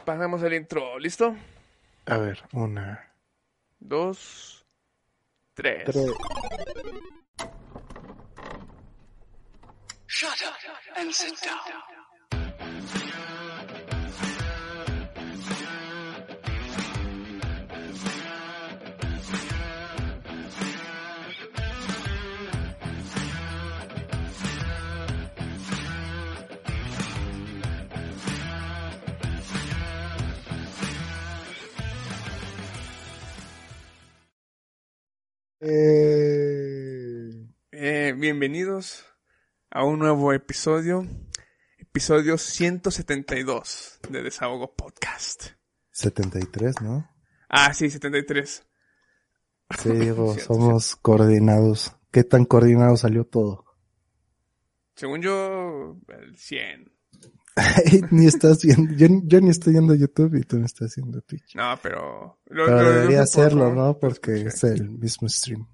pasamos al intro. ¿Listo? A ver, una, Dos, tres. tres. Shut up and sit down. Eh, Eh, bienvenidos a un nuevo episodio. Episodio 172 de Desahogo Podcast. 73, ¿no? Ah, sí, 73. Sí, digo, Cierto, somos coordinados. ¿Qué tan coordinado salió todo? Según yo, el 100. Ni estás viendo, yo, yo ni estoy viendo YouTube y tú no estás haciendo Twitch. No, pero... Lo, Pero lo debería por- hacerlo, ¿no? Porque Sí. es el mismo stream.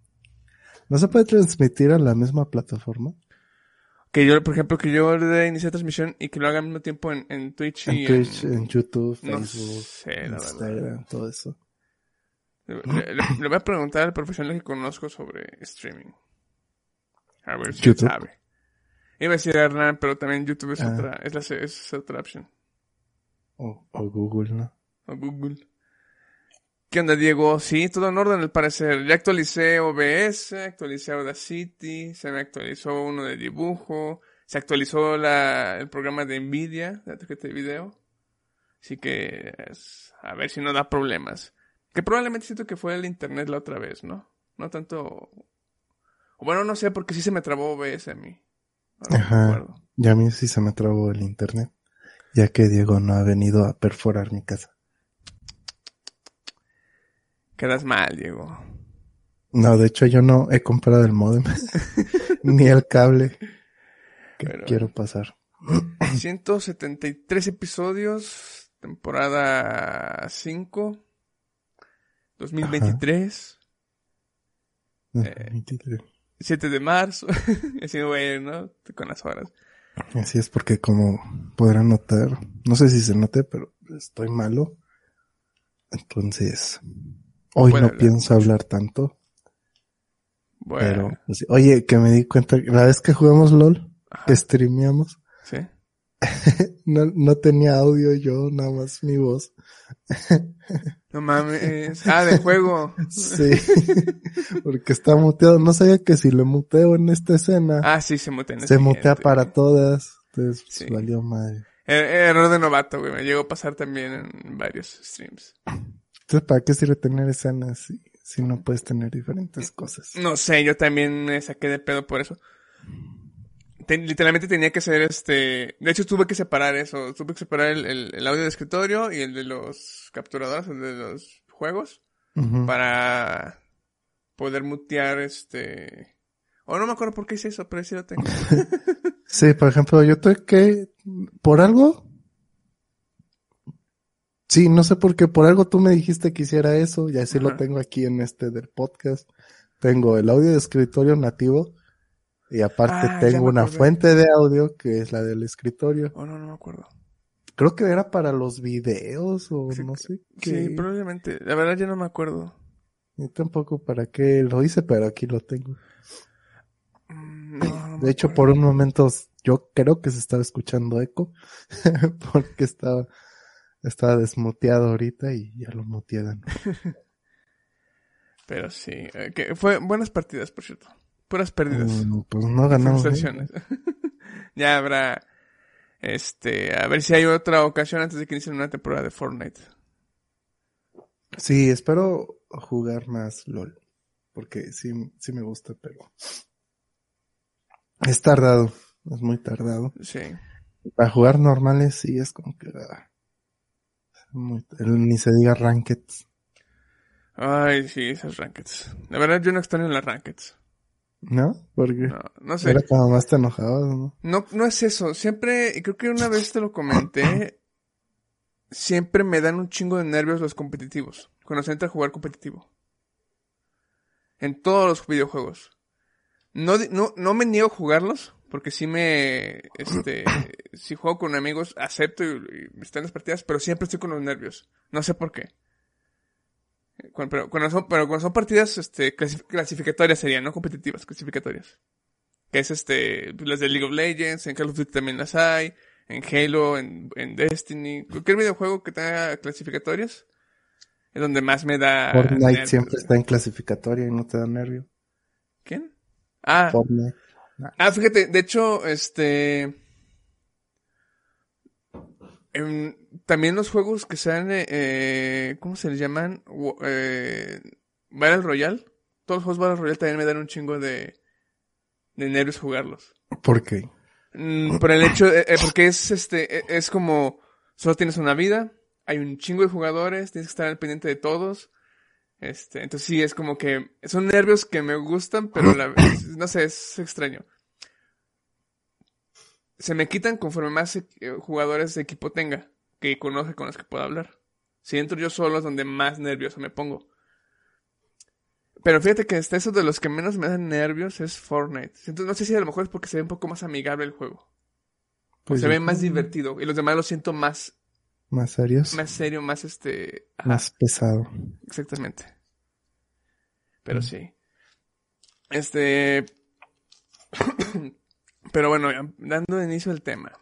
¿No se puede transmitir a la misma plataforma? Que yo, por ejemplo, que yo le dé iniciar transmisión y que lo haga al mismo tiempo en, en Twitch y En Twitch, en YouTube, No Facebook, sé. Instagram, todo eso. Le, le- le voy a preguntar al profesional que conozco sobre streaming. A ver si YouTube. sabe. Iba a decir Hernán, pero también YouTube es Ah. otra, es la, es otra opción. O, o Google, ¿no? O Google. ¿Qué onda, Diego? Sí, todo en orden al parecer. Ya actualicé OBS, actualicé Audacity, se me actualizó uno de dibujo, se actualizó la, el programa de Nvidia, de tarjeta de video. Así que, es- a ver si no da problemas. Que probablemente siento que fue el internet la otra vez, ¿no? No tanto... o Bueno, no sé, porque sí se me trabó OBS a mí. No Ajá. acuerdo. Y a mí sí se me trabó el internet, ya que Diego no ha venido a perforar mi casa. Quedas mal, Diego. No, de hecho yo no he comprado el modem, ni el cable que Pero- quiero pasar. 173 episodios, temporada 5, 2023, Eh. 23. 7 de marzo. Así, güey, ¿no? Con las horas. Así es porque como podrán notar, no sé si se note, pero estoy malo. Entonces, hoy no hablar pienso hablar tanto, Bueno, pero oye, que me di cuenta que la vez que jugamos LOL, Ajá. que streameamos, sí. no, no tenía audio yo, nada más mi voz. No mames. Ah, de juego. Sí, porque está muteado. No sabía que si lo muteo en esta escena, Ah, sí, se mutea. en se mutea para todas. Entonces, pues, Sí. valió madre. Eh, Error de novato, güey. Me llegó a pasar también en varios streams. Entonces, ¿para qué sirve tener escenas si, si no puedes tener diferentes cosas? No sé, yo también me saqué de pedo por eso. Te- literalmente tenía que ser este... De hecho, tuve que separar eso. Tuve que separar el, el- el audio de escritorio y el de los capturadores, el de los juegos, para poder mutear este... O no me acuerdo por qué hice eso, pero sí lo tengo. Sí, por ejemplo, yo tuve que, por algo, sí, no sé por qué, por algo tú me dijiste que hiciera eso, y así lo tengo aquí en este del podcast. Tengo el audio de escritorio nativo, y aparte Ah, tengo una fuente de audio que es la del escritorio. Oh, no, no me acuerdo. Creo que era para los videos o Sí, no sé Sí, qué. probablemente. La verdad ya no me acuerdo. Yo tampoco para qué lo hice, pero aquí lo tengo. Mm, no, no me De hecho, acuerdo. por un momento yo creo que se estaba escuchando eco, porque estaba, estaba desmuteado ahorita y ya lo nuevo. Pero sí, eh, que fue buenas partidas, por cierto. Puras pérdidas. Mm, Pues no ganamos. ¿eh? ya habrá, este, a ver si hay otra ocasión antes de que inicie una temporada de Fortnite. Sí, espero jugar más LOL, porque sí, sí me gusta, pero es tardado, es muy tardado. Sí. Para jugar normales sí es como que ah, muy- ni se diga rankeds, Ay, sí, esas rankeds. La verdad, yo no extraño las rankeds. ¿No? Porque No, no sé. era cuando más te enojabas, ¿no? No, no es eso. Siempre, creo que una vez te lo comenté, siempre me dan un chingo de nervios los competitivos. Cuando se entra a jugar competitivo. En todos los videojuegos. No, no, no me niego a jugarlos, Porque sí me, este, si juego con amigos, acepto y, y están las partidas, pero siempre estoy con los nervios. No sé por qué. Pero, cuando son, pero cuando son partidas, este, clasi- clasificatorias serían, no competitivas, clasificatorias. Que es este, las de League of Legends, en Call of Duty también las hay, en Halo, en, en Destiny, cualquier videojuego que tenga clasificatorias, es donde más me da... Fortnite siempre está en clasificatoria y no te da nervio. ¿Quién? Ah, Fortnite. Ah, fíjate, de hecho, este. em, también los juegos que sean, eh, eh, ¿cómo se les llaman? Eh, Battle Royale. Todos los juegos Battle Royale también me dan un chingo de, de nervios jugarlos. ¿Por qué? Mm, por el hecho, eh, porque es este, eh, es como, solo tienes una vida, hay un chingo de jugadores, tienes que estar al pendiente de todos. Este, entonces sí, es como que, son nervios que me gustan, pero la no sé, es extraño. Se me quitan conforme más jugadores de equipo tenga, que conozca con los que pueda hablar. Si entro yo solo es donde más nervioso me pongo. Pero fíjate que hasta eso de los que menos me dan nervios es Fortnite. Siento, no sé si a lo mejor es porque se ve un poco más amigable el juego. Pues se ve más creo divertido. Y los demás lo siento más, Más serios. más serio, más este. ajá, Más pesado. exactamente. Pero Mm. sí. Este. Pero bueno, dando inicio al tema.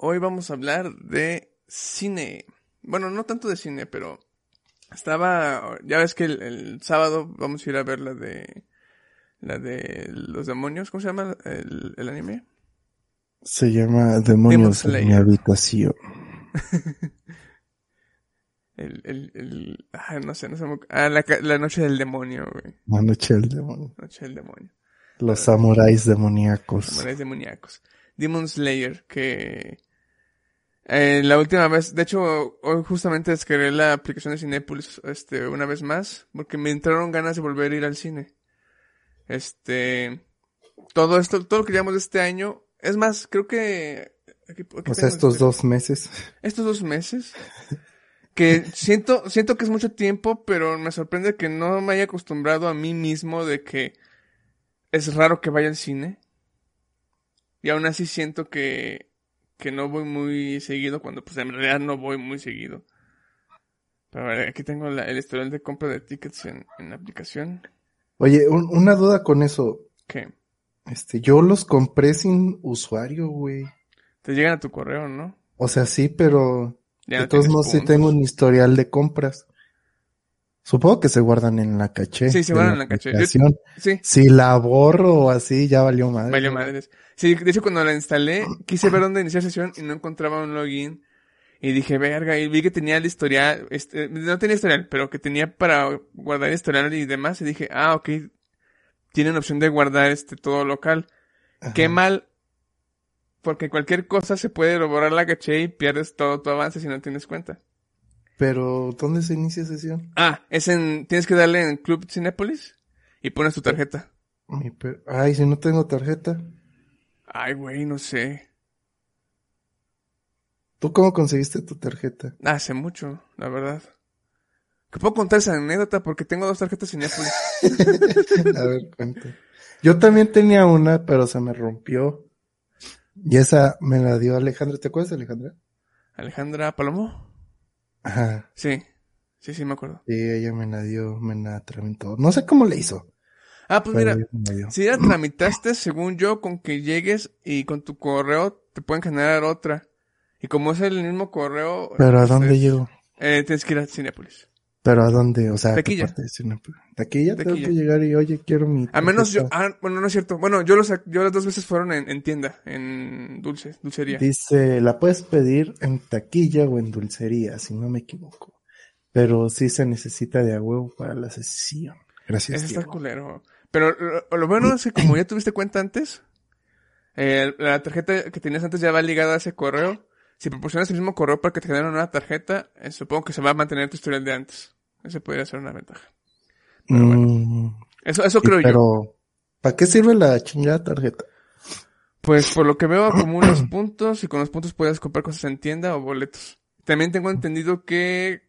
Hoy vamos a hablar de cine. Bueno, no tanto de cine, pero estaba, ya ves que el, el sábado vamos a ir a ver la de, la de los demonios, ¿cómo se llama el, el anime? Se llama Demon Demonios en mi habitación. El, el, el, ah, no sé, no sé, ah, la, la noche del demonio, güey, La noche del demonio. noche del demonio. Los samuráis demoníacos. Samuráis demoníacos. Demon Slayer, que eh, la última vez, de hecho, hoy justamente descargué la aplicación de Cinepolis, este, una vez más, porque me entraron ganas de volver a ir al cine. Este, todo esto, todo lo que llevamos de este año, es más, creo que, aquí- aquí O sea, estos este- dos meses. estos dos meses, que siento, siento que es mucho tiempo, pero me sorprende que no me haya acostumbrado a mí mismo de que es raro que vaya al cine. Y aún así siento que, que no voy muy seguido, cuando pues en realidad no voy muy seguido. Pero a ver, aquí tengo la- el historial de compra de tickets en, en la aplicación. Oye, un- una duda con eso. Que Este, yo los compré sin usuario, güey. te llegan a tu correo, ¿no? O sea, sí, pero Ya de no todos modos sí tengo un historial de compras. Supongo que se guardan en la caché. Sí, se guardan en la caché. Yo-. Sí. Si la borro o así, ya valió madre. Valió madres. Sí, de hecho cuando la instalé, quise ver dónde iniciar sesión y no encontraba un login. Y dije, verga, y vi que tenía el historial, este, no tenía historial, pero que tenía para guardar historial y demás. Y dije, ah, ok, tienen opción de guardar este todo local. Ajá. Qué mal, porque cualquier cosa se puede borrar la caché y pierdes todo tu avance si no tienes cuenta. Pero, ¿dónde se inicia sesión? Ah, es en, tienes que darle en Club Cinépolis y pones tu tarjeta. Mi per- Ay, si no tengo tarjeta. Ay, güey, no sé. ¿Tú cómo conseguiste tu tarjeta? Hace mucho, la verdad. Que puedo contar esa anécdota porque tengo dos tarjetas Cinépolis. A ver, cuenta. Yo también tenía una, pero se me rompió. Y esa me la dio Alejandra. ¿Te acuerdas Alejandra? Alejandra Palomo. Ajá. Sí, sí, sí, me acuerdo. Sí, ella me la dio, me la tramitó. No sé cómo le hizo. Ah, pues mira, la si ya tramitaste, según yo, con que llegues y con tu correo te pueden generar otra. Y como es el mismo correo. Pero ¿a dónde llego? Eh, tienes que ir a Cinépolis. ¿Pero a dónde? O sea, ¿a qué Taquilla. parte de Cinépolis? Taquilla tengo Taquilla. que llegar y, oye, quiero mi A menos yo, ah, bueno, no es cierto. Bueno, yo los, yo las dos veces fueron en, en tienda, en dulces, dulcería. Dice, la puedes pedir en taquilla o en dulcería, si no me equivoco. Pero sí se necesita de a huevo para la sesión. Gracias, Ese está culero. Pero lo, lo bueno es que como ya tuviste cuenta antes, eh, la tarjeta que tenías antes ya va ligada a ese correo. Si proporcionas el mismo correo para que te generen una tarjeta, eh, supongo que se va a mantener tu historial de antes. Ese podría ser una ventaja. Pero bueno, Mm, eso, eso sí, creo yo. pero, ¿para qué sirve la chingada tarjeta? Pues por lo que veo acumulas puntos y con los puntos puedes comprar cosas en tienda o boletos. También tengo entendido que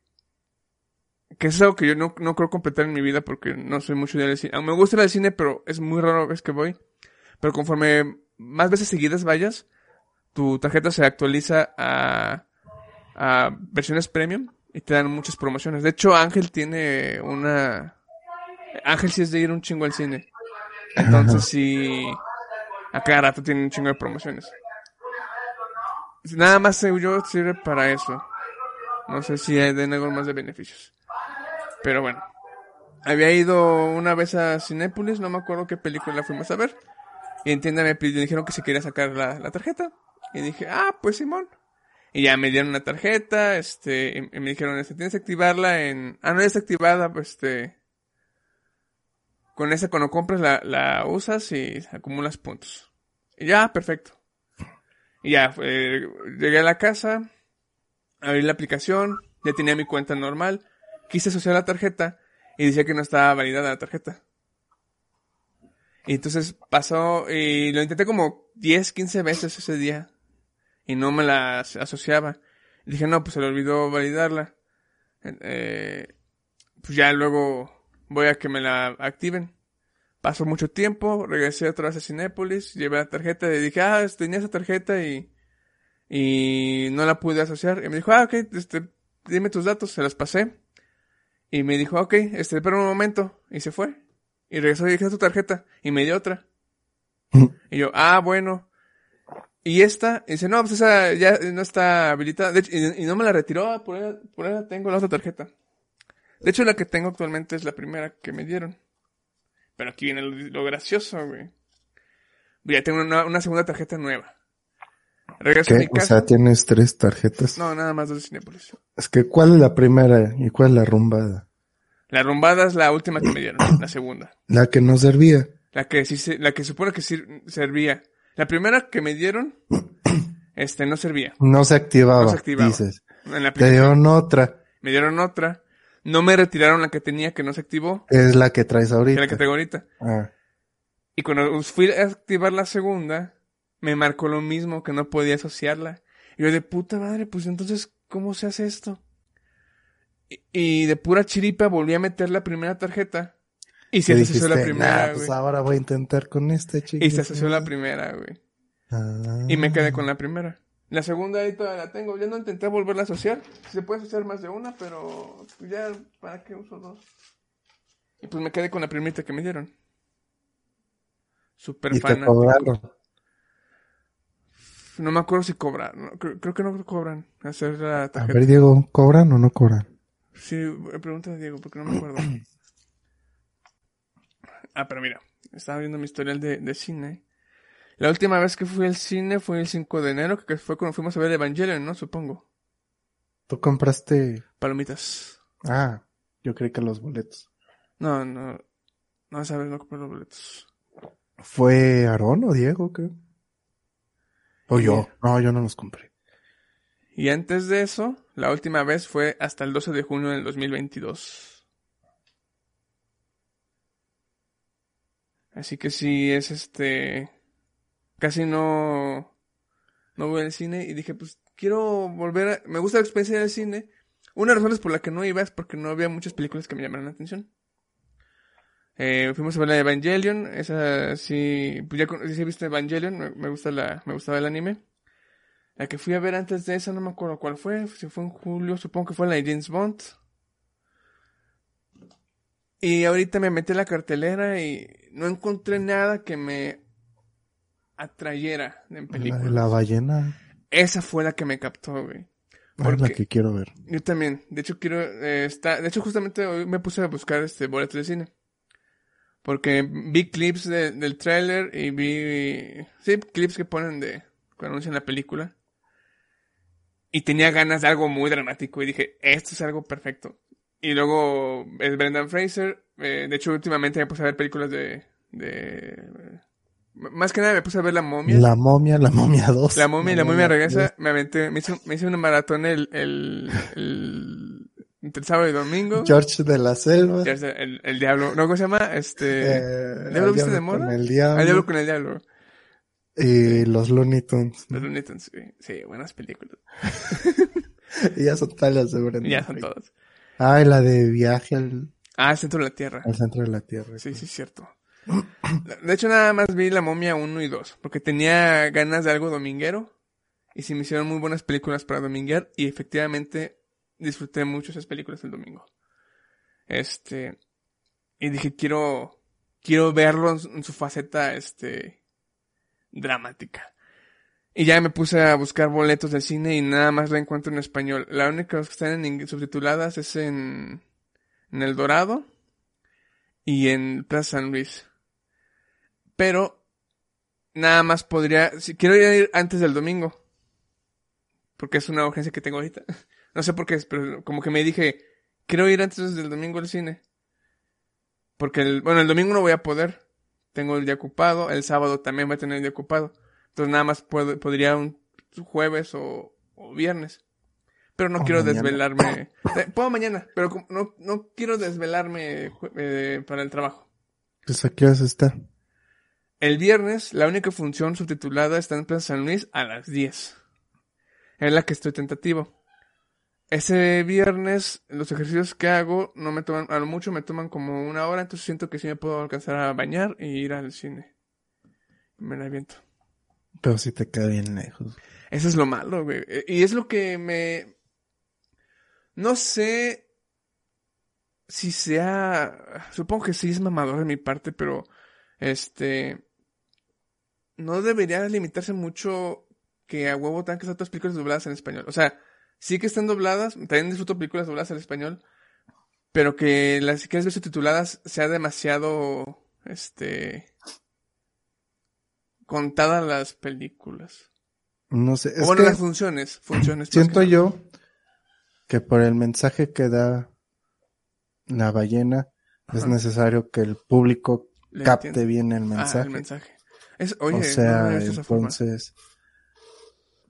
que es algo que yo no, no creo completar en mi vida porque no soy mucho de cine. Aunque me gusta al cine, pero es muy raro vez que voy. Pero conforme más veces seguidas vayas, tu tarjeta se actualiza a, a versiones premium y te dan muchas promociones. De hecho, Ángel tiene una... Ángel sí es de ir un chingo al cine. Entonces sí... A cada rato tiene un chingo de promociones. Nada más yo sirve para eso. No sé si hay den algo más de beneficios. Pero bueno. Había ido una vez a Cinépolis, no me acuerdo qué película fuimos a ver. Y en tienda me dijeron que se quería sacar la, la tarjeta. Y dije, ah, pues Simón. Y ya me dieron una tarjeta, este, y, me dijeron, este, tienes que activarla en... Ah, no, ya está activada, pues, este... Con esa cuando compras la, la usas y acumulas puntos. Y ya, perfecto. Y ya, eh, llegué a la casa, abrí la aplicación, ya tenía mi cuenta normal, quise asociar la tarjeta y decía que no estaba validada la tarjeta. Y entonces pasó y lo intenté como 10, 15 veces ese día y no me la as- asociaba. Y dije, no, pues se le olvidó validarla. Eh, pues ya luego voy a que me la activen. Pasó mucho tiempo, regresé otra vez a Cinépolis, llevé la tarjeta y dije, ah, tenía esa tarjeta y, y no la pude asociar. Y me dijo, ah, ok, este, dime tus datos, se los pasé. Y me dijo, ok, este, espera un momento. Y se fue. Y regresó y dije, "¿Esta es tu tarjeta. Y me dio otra. Y yo, ah, bueno. Y esta, y dice, no, pues esa ya no está habilitada. De hecho, y, y no me la retiró, ah, por ahí, por ahí la tengo la otra tarjeta. De hecho, la que tengo actualmente es la primera que me dieron. Pero aquí viene lo, lo gracioso, güey. Ya tengo una, una segunda tarjeta nueva. Regreso a ¿Qué? mi O casa. sea, tienes tres tarjetas. No, nada más dos de Cinépolis. Es que, ¿cuál es la primera y cuál es la rumbada? La rumbada es la última que me dieron, la segunda. La que no servía. La que sí se- la que supone que sí servía. La primera que me dieron, este, no servía. No se activaba, No se activaba. dices. En la Te aplicación. dieron otra, Me dieron otra. No me retiraron la que tenía que no se activó, es la que traes ahorita. era la que tengo ahorita. Ah, Y cuando fui a activar la segunda, me marcó lo mismo, que no podía asociarla. Y yo de puta madre, pues entonces, ¿cómo se hace esto? Y, y de pura chiripa volví a meter la primera tarjeta. Y se que asoció la primera, "Nah, pues güey. ahora voy a intentar con este chico. Y se asoció la primera, güey. Ah. Y me quedé con la primera. La segunda ahí todavía la tengo. Ya no intenté volverla a asociar. Se puede asociar más de una, pero ya, ¿para qué uso dos? Y pues me quedé con la primita que me dieron. Super Y te fanático. cobraron. No me acuerdo si cobran. no, creo, creo que no cobran hacer la A tarjeta. ver, Diego, ¿cobran o no cobran? Sí, pregúntale a Diego, porque no me acuerdo. ah, pero mira, estaba viendo mi historial de, de cine. La última vez que fui al cine fue el 5 de enero, que fue cuando fuimos a ver Evangelion, ¿no? Supongo. ¿Tú compraste? Palomitas. Ah, yo creí que los boletos. No, no. No, sabes, no compré los boletos. ¿Fue Aarón o Diego, creo? O yo. No, yo no los compré. Y antes de eso, la última vez fue hasta el 12 de junio del 2022. Así que sí, es este... Casi no... No voy al cine y dije, pues quiero volver a... Me gusta la experiencia del cine. Una de las razones por la que no iba es porque no había muchas películas que me llamaran la atención. Eh, fuimos a ver la Evangelion, esa sí, pues ya con- sí he visto Evangelion, me, me gusta la, me gustaba el anime. La que fui a ver antes de esa, no me acuerdo cuál fue, si fue en julio, supongo que fue la de James Bond. Y ahorita me metí a la cartelera y no encontré nada que me atrayera en La de película. la ballena. Esa fue la que me captó, güey. Es la Porque- que quiero ver. Yo también. De hecho, quiero. eh, está, de hecho, justamente hoy me puse a buscar este boletos de cine. Porque vi clips de- del tráiler y vi. Sí, clips que ponen de. Cuando anuncian la película. Y tenía ganas de algo muy dramático. Y dije, esto es algo perfecto. Y luego es Brendan Fraser. Eh, de hecho, últimamente me puse a ver películas de. de más que nada me puse a ver La Momia. La momia, la momia 2. La momia y la momia regresa, me aventé, me hice, me hice una maratón el, el, el, entre el sábado y domingo. George de la selva. El, el diablo, no, ¿cómo se llama? Este, Eh, ¿El diablo viste de diablo moda? con El el diablo. diablo con el diablo. Y los Looney Tunes. Los Looney Tunes, sí, sí, buenas películas. Y ya son todas las de Brendan Ya son todas. Ah, y la de viaje al, Ah, Centro de la Tierra. al centro de la Tierra. Sí, sí, cierto. De hecho, nada más vi La Momia 1 y 2, porque tenía ganas de algo dominguero. Y se me hicieron muy buenas películas para dominguear. Y efectivamente disfruté mucho esas películas el domingo. Este. Y dije, quiero. Quiero verlo en su- faceta, este. dramática. Y ya me puse a buscar boletos del cine y nada más la encuentro en español. La única que están en subtituladas es en. En El Dorado. Y en Plaza San Luis. Pero. Nada más podría. Si quiero ir antes del domingo. Porque es una urgencia que tengo ahorita. No sé por qué, pero como que me dije, quiero ir antes del domingo al cine. Porque el, bueno, el domingo no voy a poder. Tengo el día ocupado, el sábado también voy a tener el día ocupado. Entonces nada más puedo, podría un jueves o, o viernes. Pero no O quiero mañana. desvelarme. Eh, Puedo mañana, pero no, no quiero desvelarme eh, para el trabajo. Pues aquí vas a estar. El viernes, la única función subtitulada está en Plaza San Luis a las 10. Es la que estoy tentativo. Ese viernes, los ejercicios que hago no me toman, a lo mucho me toman como una hora, entonces siento que sí me puedo alcanzar a bañar y ir al cine. Me la aviento. Pero si te queda bien lejos. Eso es lo malo, güey. Eh, Y es lo que me... No sé si sea... Supongo que sí es mamador de mi parte, pero... Este... No debería limitarse mucho que a huevo tengan que estar todas películas dobladas en español. O sea, sí que están dobladas, también disfruto películas dobladas en español, pero que las que ver subtituladas sea demasiado... Este... Contadas las películas. No sé, O es bueno, que las funciones, funciones. siento yo que por el mensaje que da la ballena es necesario que el público Le capte entiendo. bien el Ah, mensaje. el mensaje. Es, oye, o sea, entonces,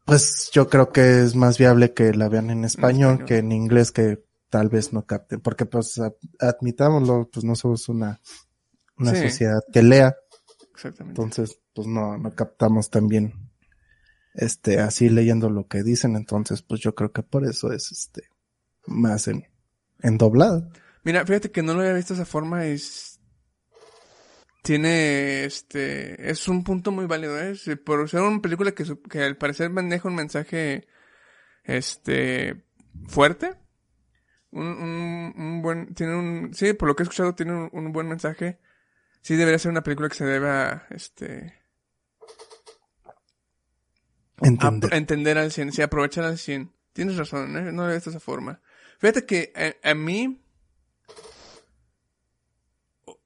pues yo creo que es más viable que la vean en español, español. que en inglés que tal vez no capten, porque pues admitámoslo, pues no somos una, una Sí. sociedad que lea, Exactamente. entonces pues no, no captamos también este así leyendo lo que dicen, entonces pues yo creo que por eso es este más en, en doblada. Mira, fíjate que no lo había visto de esa forma y s- tiene este es un punto muy válido, ¿eh? Por ser una película que, que al parecer maneja un mensaje este fuerte, un, un, un buen tiene un sí, por lo que he escuchado tiene un, un buen mensaje. Sí debería ser una película que se deba este Entender. Entender al 100, sí, aprovechar al 100. Tienes razón, ¿eh? no lo he visto de esa forma. Fíjate que a, a mí,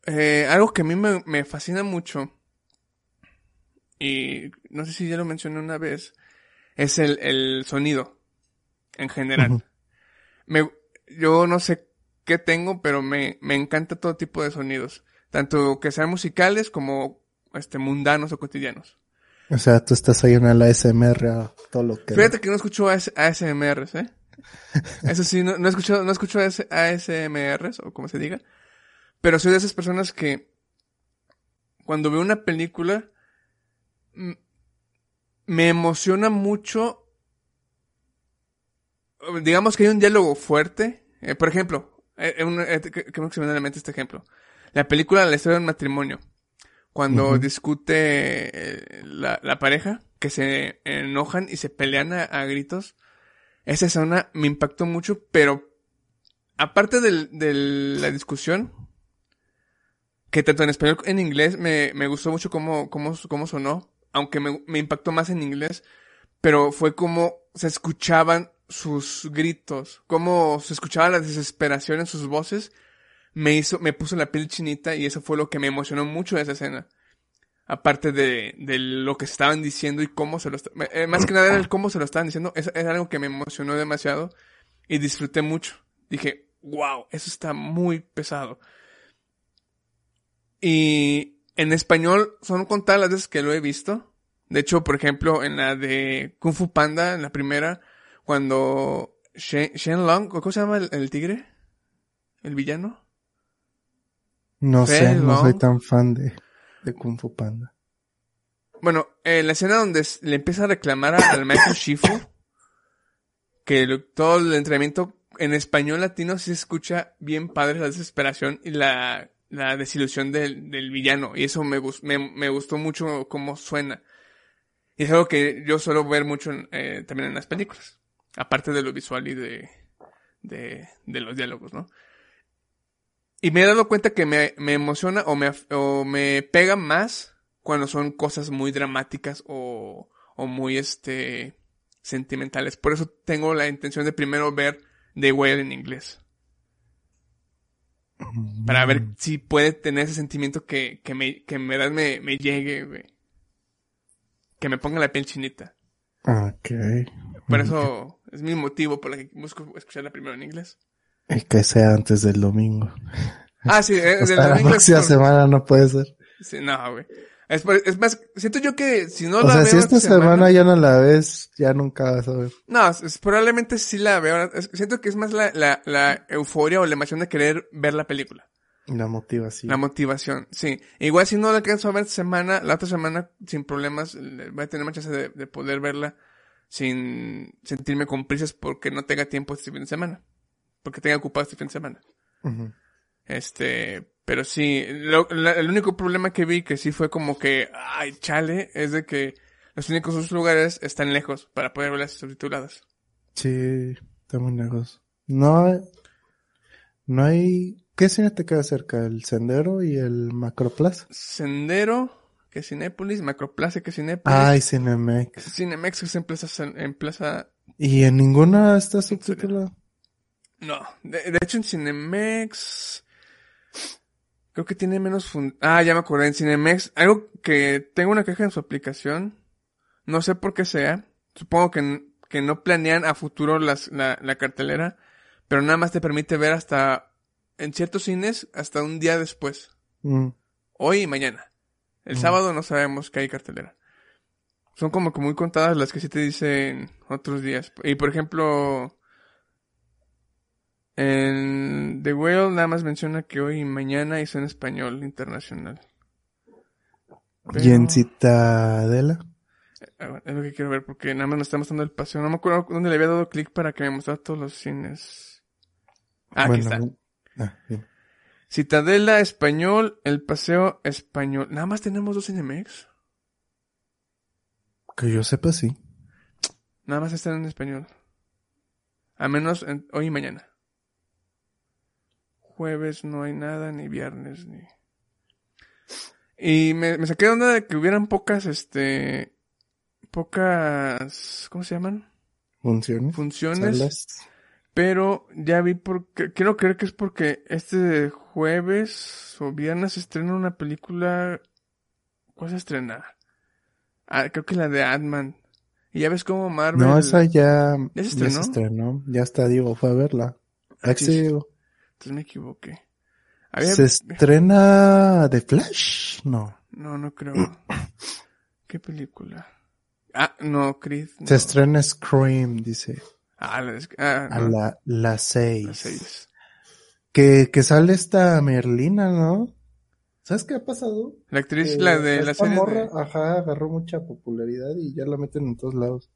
eh, algo que a mí me, me fascina mucho, y no sé si ya lo mencioné una vez, es el, el sonido, en general. Me, yo no sé qué tengo, pero me, me encanta todo tipo de sonidos, tanto que sean musicales como este, mundanos o cotidianos. O sea, tú estás ahí en la ASMR a todo lo que... Fíjate que no escucho AS ASMRs, ¿eh? Eso sí, no, no escucho, no escucho AS ASMRs, o como se diga. Pero soy de esas personas que cuando veo una película me emociona mucho. Digamos que hay un diálogo fuerte. Eh, por ejemplo, eh, eh, un- eh, que, que me viene a la mente este ejemplo. La película La historia del matrimonio. Cuando discute la, la pareja, que se enojan y se pelean a, a gritos. Esa escena me impactó mucho, pero aparte del- de la discusión, que tanto en español en inglés me, me gustó mucho cómo, cómo, cómo sonó, aunque me, me impactó más en inglés, pero fue como se escuchaban sus gritos, cómo se escuchaba la desesperación en sus voces, me hizo, me puso la piel chinita y eso fue lo que me emocionó mucho de esa escena. Aparte de, de lo que estaban diciendo y cómo se lo eh, más que nada era el cómo se lo estaban diciendo, es, es algo que me emocionó demasiado y disfruté mucho. Dije, wow, eso está muy pesado. Y en español son contadas las veces que lo he visto. De hecho, por ejemplo, en la de Kung Fu Panda, en la primera, cuando Shen, Shenlong, ¿cómo se llama el, el tigre? ¿El villano? No sé, no soy Long. tan fan de, de Kung Fu Panda. Bueno, en la escena donde le empieza a reclamar al maestro Shifu que todo el entrenamiento en español latino se escucha bien padre la desesperación y la, la desilusión del, del villano. Y eso me, me, me gustó mucho cómo suena. Y es algo que yo suelo ver mucho eh, también en las películas. Aparte de lo visual y de, de, de los diálogos, ¿no? Y me he dado cuenta que me, me emociona o me, o me pega más cuando son cosas muy dramáticas o, o muy, este, sentimentales. Por eso tengo la intención de primero ver The Whale en inglés. Para ver si puede tener ese sentimiento que, que me, que en verdad me, me llegue, güey. Que me ponga la piel chinita. Ok. Por eso es mi motivo por el que busco escucharla primero en inglés. Y que sea antes del domingo. Ah, sí, eh, O de sea, la domingo es próxima por- semana no puede ser. Sí, no, güey. Es, por- es más, siento yo que si no o la sea, veo si esta esta semana ya no la ves, ya nunca vas a ver. No, es- es- probablemente sí la veo. Es- siento que es más la, la, la euforia o la emoción de querer ver la película. La motivación. La motivación, sí. Igual si no la alcanzo a ver esta semana, la otra semana, sin problemas, le- voy a tener más chance de, de poder verla sin sentirme con prisas porque no tenga tiempo este fin de semana. Porque tenga ocupado este fin de semana. Este, pero sí, lo- la- el único problema que vi que sí fue como que, ay, chale, es de que los únicos dos lugares están lejos para poder verlas subtituladas. Sí, está muy lejos. No hay, no hay, ¿qué cine te queda cerca? ¿El Sendero y el Macroplaza? Sendero, que es Cinépolis, Macroplaza, que es Cinépolis. Ay, Cinemex. Cinemex, que es en Plaza, en Plaza ¿Y en ninguna está subtitulada? No, de, de hecho en Cinemex creo que tiene menos fun... Ah, ya me acordé, en Cinemex, algo que tengo una queja en su aplicación, no sé por qué sea, supongo que, que no planean a futuro las, la, la cartelera, pero nada más te permite ver hasta, en ciertos cines, hasta un día después, Mm, hoy y mañana. El Mm. sábado no sabemos que hay cartelera. Son como que muy contadas las que sí te dicen otros días. Y por ejemplo, en The Whale nada más menciona que hoy y mañana hizo en español internacional. ¿Y en Citadela? Bueno, Es lo que quiero ver porque nada más nos está mostrando el paseo. No me acuerdo dónde le había dado clic para que me mostrara todos los cines. Ah, aquí está. ah, bien. Citadela español, el paseo español. Nada más tenemos dos Cinemex. Que yo sepa, sí. Nada más están en español. A menos en- hoy y mañana. Jueves no hay nada, ni viernes, ni... Y me, me saqué de onda de que hubieran pocas, este... Pocas... ¿Cómo se llaman? Funciones. Funciones. Salas. Pero ya vi porque... Quiero creer que es porque este jueves o viernes se estrena una película... ¿Cuál se estrena? Ah, creo que la de Ant-Man. Y ya ves cómo Marvel... No, esa ya, ¿Ya se ya estrenó? estrenó. Ya está, Diego fue a verla. Ah, sí. Diego. Entonces me equivoqué. Había- ¿Se estrena The Flash? No. No, no creo. ¿Qué película? Ah, no, no. Se estrena Scream, dice. Ah, la, ah, A la, la seis. Que, que sale esta Merlina, ¿no? ¿Sabes qué ha pasado? La actriz, la de la serie morra, de... ajá, agarró mucha popularidad y ya la meten en todos lados.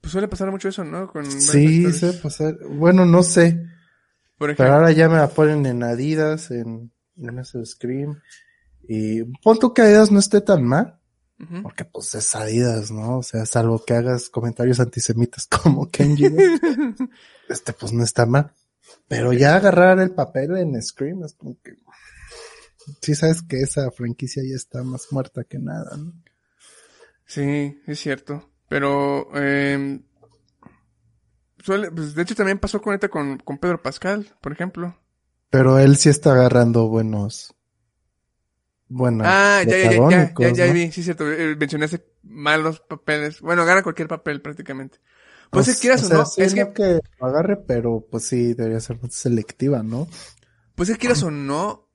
Pues suele pasar mucho eso, ¿no? Con Sí, se pasar. Bueno, no sé. Por Pero ahora ya me la ponen en Adidas, en, en ese Scream. Y pon tú que Adidas no esté tan mal. Porque pues es Adidas, ¿no? O sea, salvo que hagas comentarios antisemitas como Kenji, este pues no está mal. Pero ya agarrar el papel en Scream es como que... Sí sabes que esa franquicia ya está más muerta que nada, ¿no? Sí, es cierto. Pero, eh, suele, pues de hecho también pasó con con, con Pedro Pascal, por ejemplo. Pero él sí está agarrando buenos... Buenos ah, ya, ya, ya, ya, ya, ¿no? vi, sí, cierto. eh, Mencionaste malos papeles. Bueno, gana cualquier papel prácticamente. Pues, si quieras o, sea, no, sí, es que agarre, pero pues sí, debería ser más selectiva, ¿no? Pues es que quieras o no,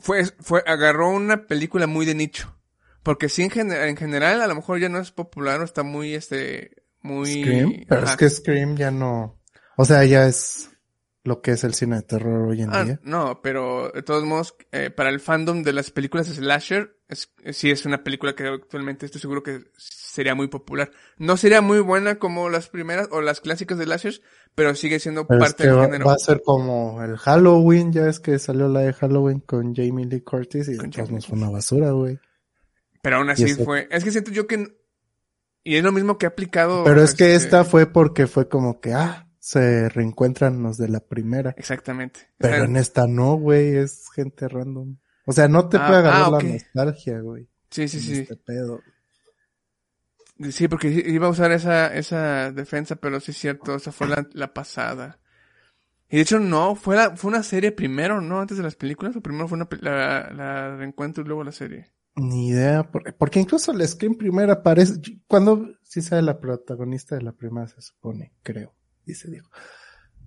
fue, fue, agarró una película muy de nicho. Porque sí, en, gen- en general, a lo mejor ya no es popular o está muy, este, muy... Scream, pero es que Scream ya no, o sea, ya es lo que es el cine de terror hoy en Ah, día. no, pero de todos modos, eh, para el fandom de las películas slasher, es, sí es una película que actualmente estoy seguro que sería muy popular. No sería muy buena como las primeras o las clásicas de Slashers, pero sigue siendo Pero es parte que del va, género. va a ser como el Halloween, ya es que salió la de Halloween con Jamie Lee Curtis y nos fue una basura, güey. Pero aún así fue. Es que siento yo que. Y es lo mismo que ha aplicado. Pero es que este, esta fue porque fue como que, ah, se reencuentran los de la primera. Exactamente. Pero en esta no, güey, es gente random. O sea, no te Ah, puede agarrar ah, la nostalgia, güey. Sí, sí, sí. Este pedo. Sí, porque iba a usar esa, esa defensa, pero sí es cierto, esa fue la, la pasada. Y de hecho no, fue la, fue una serie primero, ¿no? Antes de las películas, o primero fue una, la, la reencuentro y luego la serie. Ni idea, por- porque incluso el Scream primera aparece, cuando sí sabe la protagonista de la primera se supone, creo, dice Diego.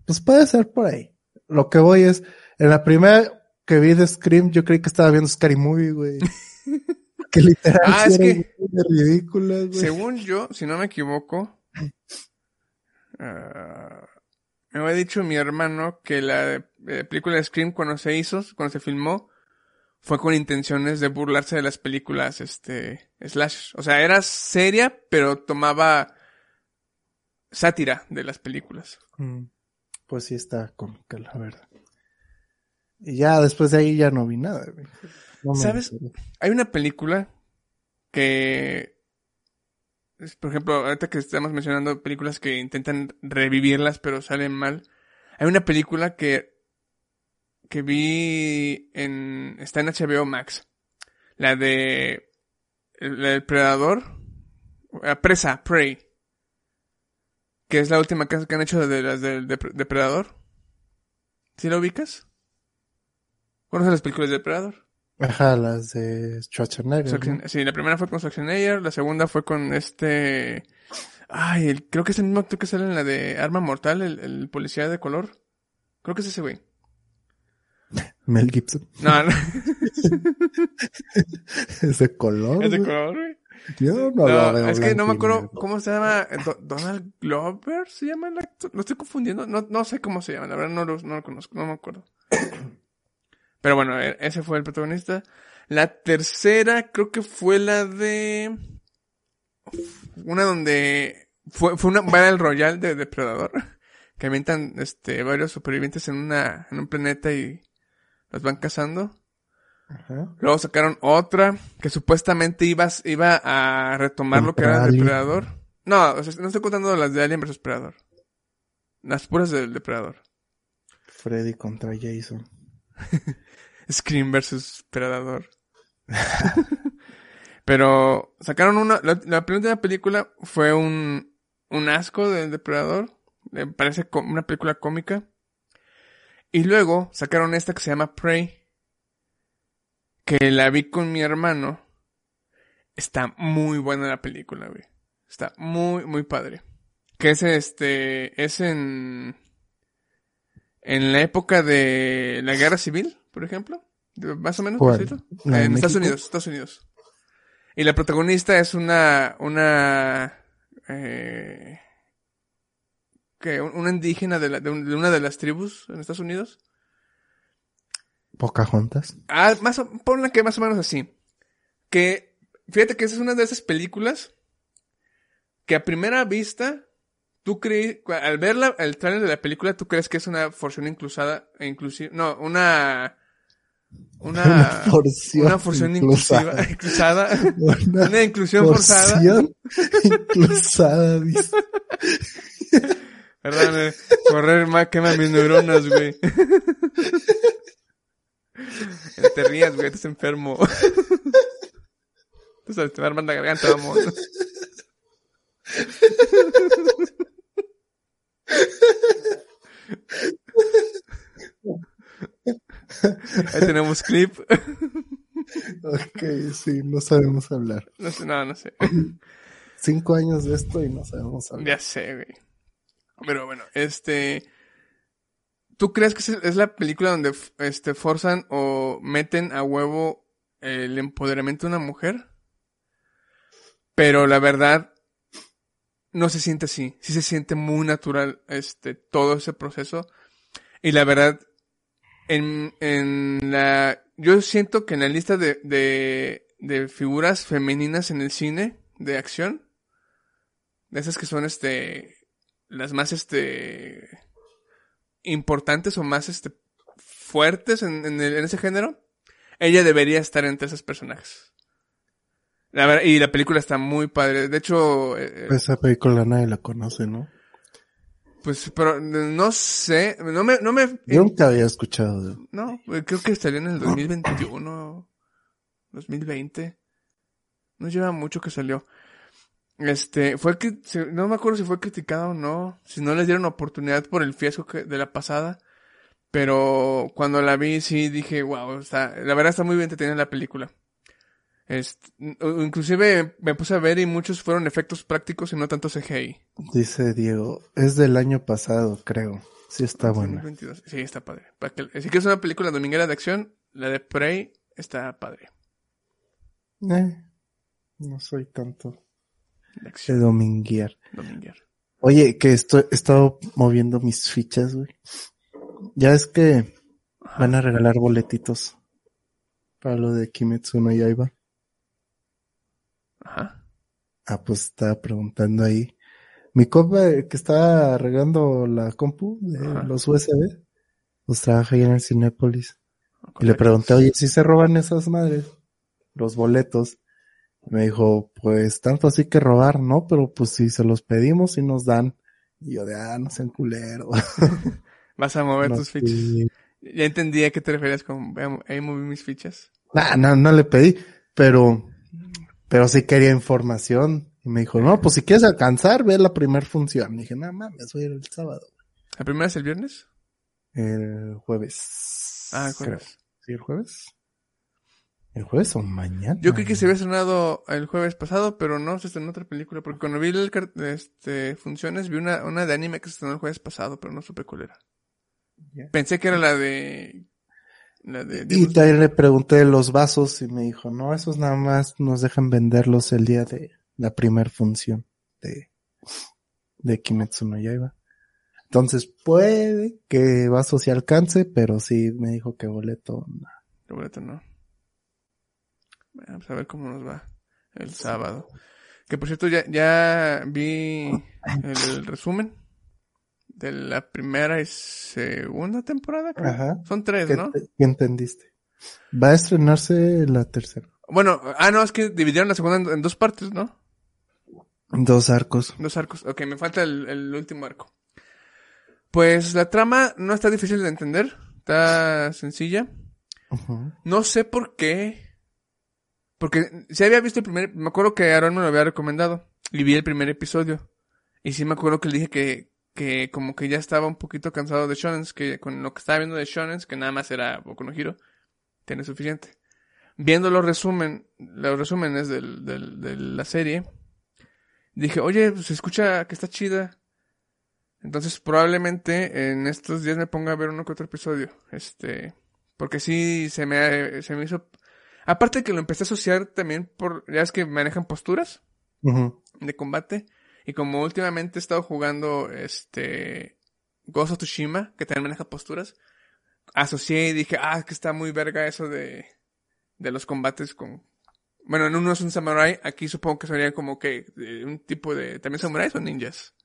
Pues puede ser por ahí. Lo que voy es, en la primera que vi de Scream, yo creí que estaba viendo Scary Movie, güey. que literal Ah, es que- de ridículas, güey. Según yo, si no me equivoco, ah, me había dicho mi hermano que la eh, película de Scream cuando se hizo, cuando se filmó, fue con intenciones de burlarse de las películas, este, slash. O sea, era seria, pero tomaba sátira de las películas. Mm, Pues sí está cómica, la verdad. Y ya después de ahí ya no vi nada. No ¿Sabes? enteré. Hay una película que, por ejemplo, ahorita que estamos mencionando películas que intentan revivirlas pero salen mal, hay una película que que vi en está en HBO Max, la de la del Predador, eh, Presa, Prey, que es la última que, que han hecho de las del Dep- Depredador. ¿Sí la ubicas? ¿Conoces las películas de Depredador? Ajá, las de Schwarzenegger. Sí, la primera fue con Schwarzenegger, la segunda fue con este... Ay, el- creo que es el mismo actor que sale en la de Arma Mortal, el, el policía de color. Creo que es ese güey. Mel Gibson. No, no, Es de color. es de güey. color, güey. Yo no, lo No, veo es que no me acuerdo cómo se llama. eh, Do- Donald Glover se llama el actor. Lo estoy confundiendo. No, no sé cómo se llama. La verdad no lo, no lo conozco. No me acuerdo. Pero bueno, e- ese fue el protagonista. La tercera creo que fue la de... Una donde... Fue, fue una Battle Royale de Depredador. Que avientan este, varios supervivientes en, una, en un planeta y los van cazando. Ajá. Luego sacaron otra que supuestamente iba, iba a retomar lo que era el. Depredador. No, o sea, no estoy contando las de Alien vs Predador. Las puras del Depredador. Freddy contra Jason. Scream vs Predador. Pero sacaron una. La, la primera película fue un, un asco del Depredador. Me parece co- una película cómica. Y luego sacaron esta que se llama Prey. Que la vi con mi hermano. Está muy buena la película, güey. Está muy, muy padre. Que es este. Es en. En la época de la guerra civil, por ejemplo. Más o menos, por ¿Cuál? cierto. ¿La de En Estados? Unidos, Estados Unidos. Y la protagonista es una, una, eh, que una indígena de, la- de un- de una de las tribus en Estados Unidos. Pocahontas. Ah, más o, ponla que más o menos así. Que, fíjate que esa es una de esas películas que a primera vista, tú crees, al ver la- el trailer de la película, tú crees que es una forción inclusada, e inclusive, no, una, una, porción una forción inclusiva, inclusada, Una una inclusión forzada. inclusada, dice. Eh, correr más quema mis neuronas, güey. No te rías, güey, estás enfermo. Tú sabes, te va armando la garganta, vamos. Ahí tenemos clip. Ok, sí, no sabemos hablar. No sé, no, no sé. Cinco años de esto y no sabemos hablar. Ya sé, güey. Pero bueno, este. ¿Tú crees que es- la película donde este, forzan o meten a huevo el empoderamiento de una mujer? Pero la verdad, no se siente así. Sí se siente muy natural este, todo ese proceso. Y la verdad, en, en la. Yo siento que en la lista de, de, de figuras femeninas en el cine de acción, de esas que son este las más este importantes o más este fuertes en, en, el- en ese género, ella debería estar entre esos personajes. La verdad, y la película está muy padre. De hecho, eh, Esa película nadie la conoce, ¿no? pues, pero no sé, no me, no me, Yo nunca había escuchado no, eh, creo que salió en el 2021, 2020. No lleva mucho que salió. Este, fue que, no me acuerdo si fue criticada o no, si no les dieron oportunidad por el fiasco que- de la pasada. Pero cuando la vi sí dije, wow, está, la verdad está muy bien entretenida la película. Este, inclusive me puse a ver y muchos fueron efectos prácticos y no tanto CGI. Dice Diego, es del año pasado, creo. Sí está buena. 2022. Sí, está padre. Para que, si quieres una película dominguera de acción, la de Prey está padre. Eh, no soy tanto De dominguear. Oye, que estoy, he estado moviendo mis fichas, güey. Ya es que van a regalar boletitos para lo de Kimetsu no Yaiba. Ajá. Ah, pues estaba preguntando ahí. Mi compa eh, que está arreglando la compu de Ajá. los USB, pues trabaja ahí en el Cinépolis. Y le pregunté, oye, si se roban esas madres, los boletos. Me dijo, pues tanto así que robar, ¿no? Pero pues si se los pedimos y nos dan. Y yo de, ah, no sean culero. Vas a mover No, tus fichas. sí. Ya entendí a qué te referías con "Ve, ahí moví mis fichas. Nah, no, no le pedí, pero, pero sí quería información. Y me dijo, no, pues si quieres alcanzar, ve la primera función. Y dije, no mames, voy a ir el sábado. ¿La primera es el viernes? El jueves. Ah, creo. jueves. ¿Sí, el jueves? ¿El jueves o mañana? Yo creí que se había estrenado el jueves pasado, pero no, se estrenó otra película. Porque cuando vi el este, funciones, vi una, una de anime que se estrenó el jueves pasado, pero no supe cuál era. Pensé que era la de... La de... Y también le pregunté de los vasos y me dijo, no, esos nada más nos dejan venderlos el día de la primer función de, de Kimetsu no Yaiba. Entonces puede que vasos sí alcance, pero sí me dijo que boleto. no. El boleto no. Pues a ver cómo nos va el sábado. Que por cierto, ya, ya vi el resumen de la primera y segunda temporada. creo. Ajá. Son tres, ¿Qué, ¿no? te- qué entendiste? Va a estrenarse la tercera. Bueno, ah, no, es que dividieron la segunda en, en dos partes, ¿no? Dos arcos. Dos arcos. Ok, me falta el, el último arco. Pues la trama no está difícil de entender. Está sencilla. Ujú. No sé por qué. Porque si había visto el primer, me acuerdo que Aaron me lo había recomendado. Y vi el primer episodio. Y sí me acuerdo que le dije que, que como que ya estaba un poquito cansado de Shonen, que con lo que estaba viendo de Shonen, que nada más era Boku no Hero, tiene suficiente. Viendo los resumen, los resúmenes del, del, de la serie, dije, oye, pues se escucha que está chida. Entonces probablemente en estos días me ponga a ver uno que otro episodio. Este, porque sí se me, se me hizo... Aparte que lo empecé a asociar también por, ya es que manejan posturas de combate. Y como últimamente he estado jugando este Ghost of Tsushima, que también maneja posturas, asocié y dije, ah, que está muy verga eso de, de los combates con... Bueno, en uno es un samurai, aquí supongo que sería como que eh, un tipo de... ¿También samuráis o ninjas?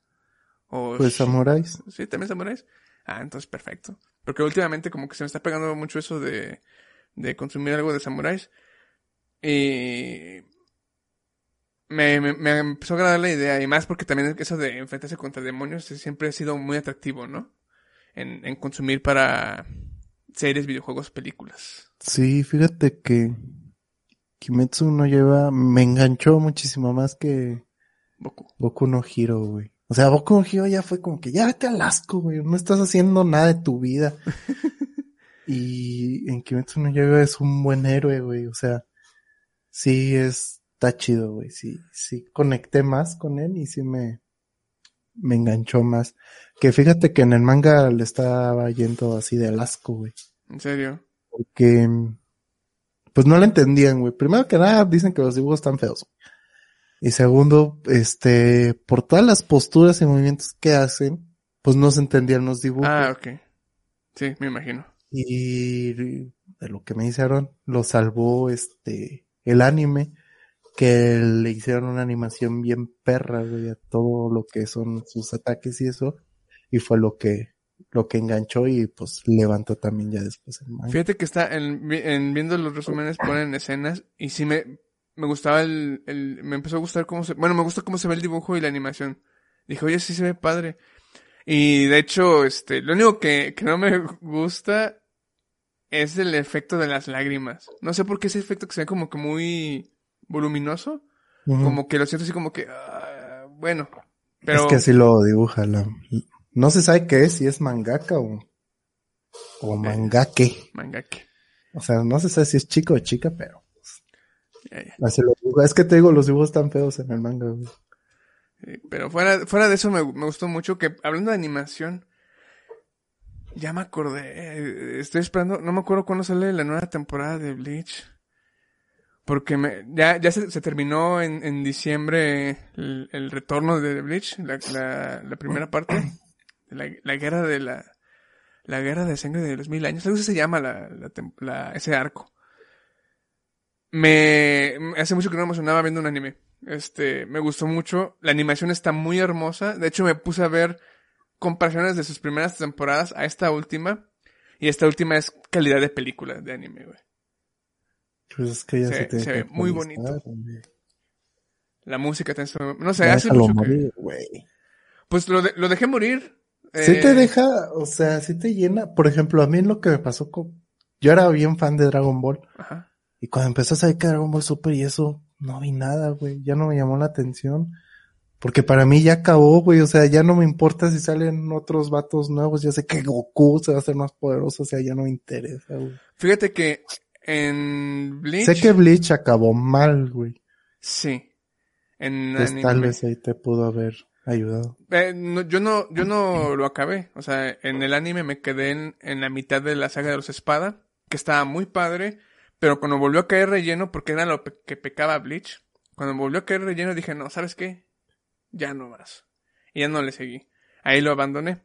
O Pues samuráis. Sí, también samuráis. Ah, entonces perfecto. Porque últimamente como que se me está pegando mucho eso de, de consumir algo de samuráis. Y me, me, me empezó a agradar la idea. Y más porque también eso de enfrentarse contra demonios siempre ha sido muy atractivo, ¿no? En, en consumir para series, videojuegos, películas. Sí, fíjate que Kimetsu no lleva, me enganchó muchísimo más que Boku. Boku no Hero, güey. O sea, Boku no Hero ya fue como que ya vete al asco, güey. No estás haciendo nada de tu vida. y en Kimetsu no Yaiba es un buen héroe, güey. O sea, sí es, está chido, güey. Sí, sí conecté más con él y sí me, me enganchó más. Que fíjate que en el manga le estaba yendo así de asco, güey. En serio. Porque, pues no lo entendían, güey. Primero que nada, dicen que los dibujos están feos. Y segundo, este, por todas las posturas y movimientos que hacen, pues no se entendían los dibujos. Ah, ok. Sí, me imagino. Y de lo que me dijeron, lo salvó este, el anime, que le hicieron una animación bien perra, güey, a todo lo que son sus ataques y eso, y fue lo que, lo que enganchó y pues levantó también ya después el manga. Fíjate que está en viendo los resúmenes ponen escenas y sí me, me gustaba el, el, me empezó a gustar cómo se, bueno, me gusta cómo se ve el dibujo y la animación. Dije, oye, sí se ve padre. Y de hecho, este, lo único que, que no me gusta es el efecto de las lágrimas. No sé por qué ese efecto que se ve como que muy voluminoso, como que lo siento así como que, ah, bueno, pero Es que así lo dibuja la, no se sabe qué es, si es mangaka o, o mangake. mangake. O sea, no se sabe si es chico o chica, pero así lo dibuja. Es que te digo, los dibujos están feos en el manga, güey. Sí, pero fuera, fuera de eso me, me gustó mucho que, hablando de animación, ya me acordé, eh, estoy esperando, no me acuerdo cuándo sale la nueva temporada de Bleach. Porque ya, ya se, terminó en, en diciembre el, retorno de Bleach, la, la, primera parte, la, la guerra de la, la guerra de sangre de los mil años, algo así se llama la, la- ese arco. Me, hace mucho que no me emocionaba viendo un anime. Este, me gustó mucho. La animación está muy hermosa. De hecho, me puse a ver comparaciones de sus primeras temporadas a esta última. Y esta última es calidad de película de anime, güey. Pues es que ya Se- se, tiene se que ve muy bonito. güey. La música también se- No sé, Ya hace mucho que... morir, güey. Pues lo, de- lo dejé morir. Sí eh, te deja, o sea, sí te llena. Por ejemplo, a mí lo que me pasó con... Yo era bien fan de Dragon Ball. Ajá. Y cuando empezó a salir que Dragon Ball Super y eso, no vi nada, güey. Ya no me llamó la atención. Porque para mí ya acabó, güey. O sea, ya no me importa si salen otros vatos nuevos. Ya sé que Goku se va a hacer más poderoso. O sea, ya no me interesa, güey. Fíjate que en Bleach... Sé que Bleach acabó mal, güey. Sí. En Pues anime. tal vez ahí te pudo haber ayudado. Eh, no, yo no, yo no lo acabé. O sea, en el anime me quedé en, en la mitad de la saga de los Espada, que estaba muy padre, pero cuando volvió a caer relleno, porque era lo que pecaba Bleach, cuando volvió a caer relleno dije, no, ¿sabes qué? Ya no más. Y ya no le seguí. Ahí lo abandoné.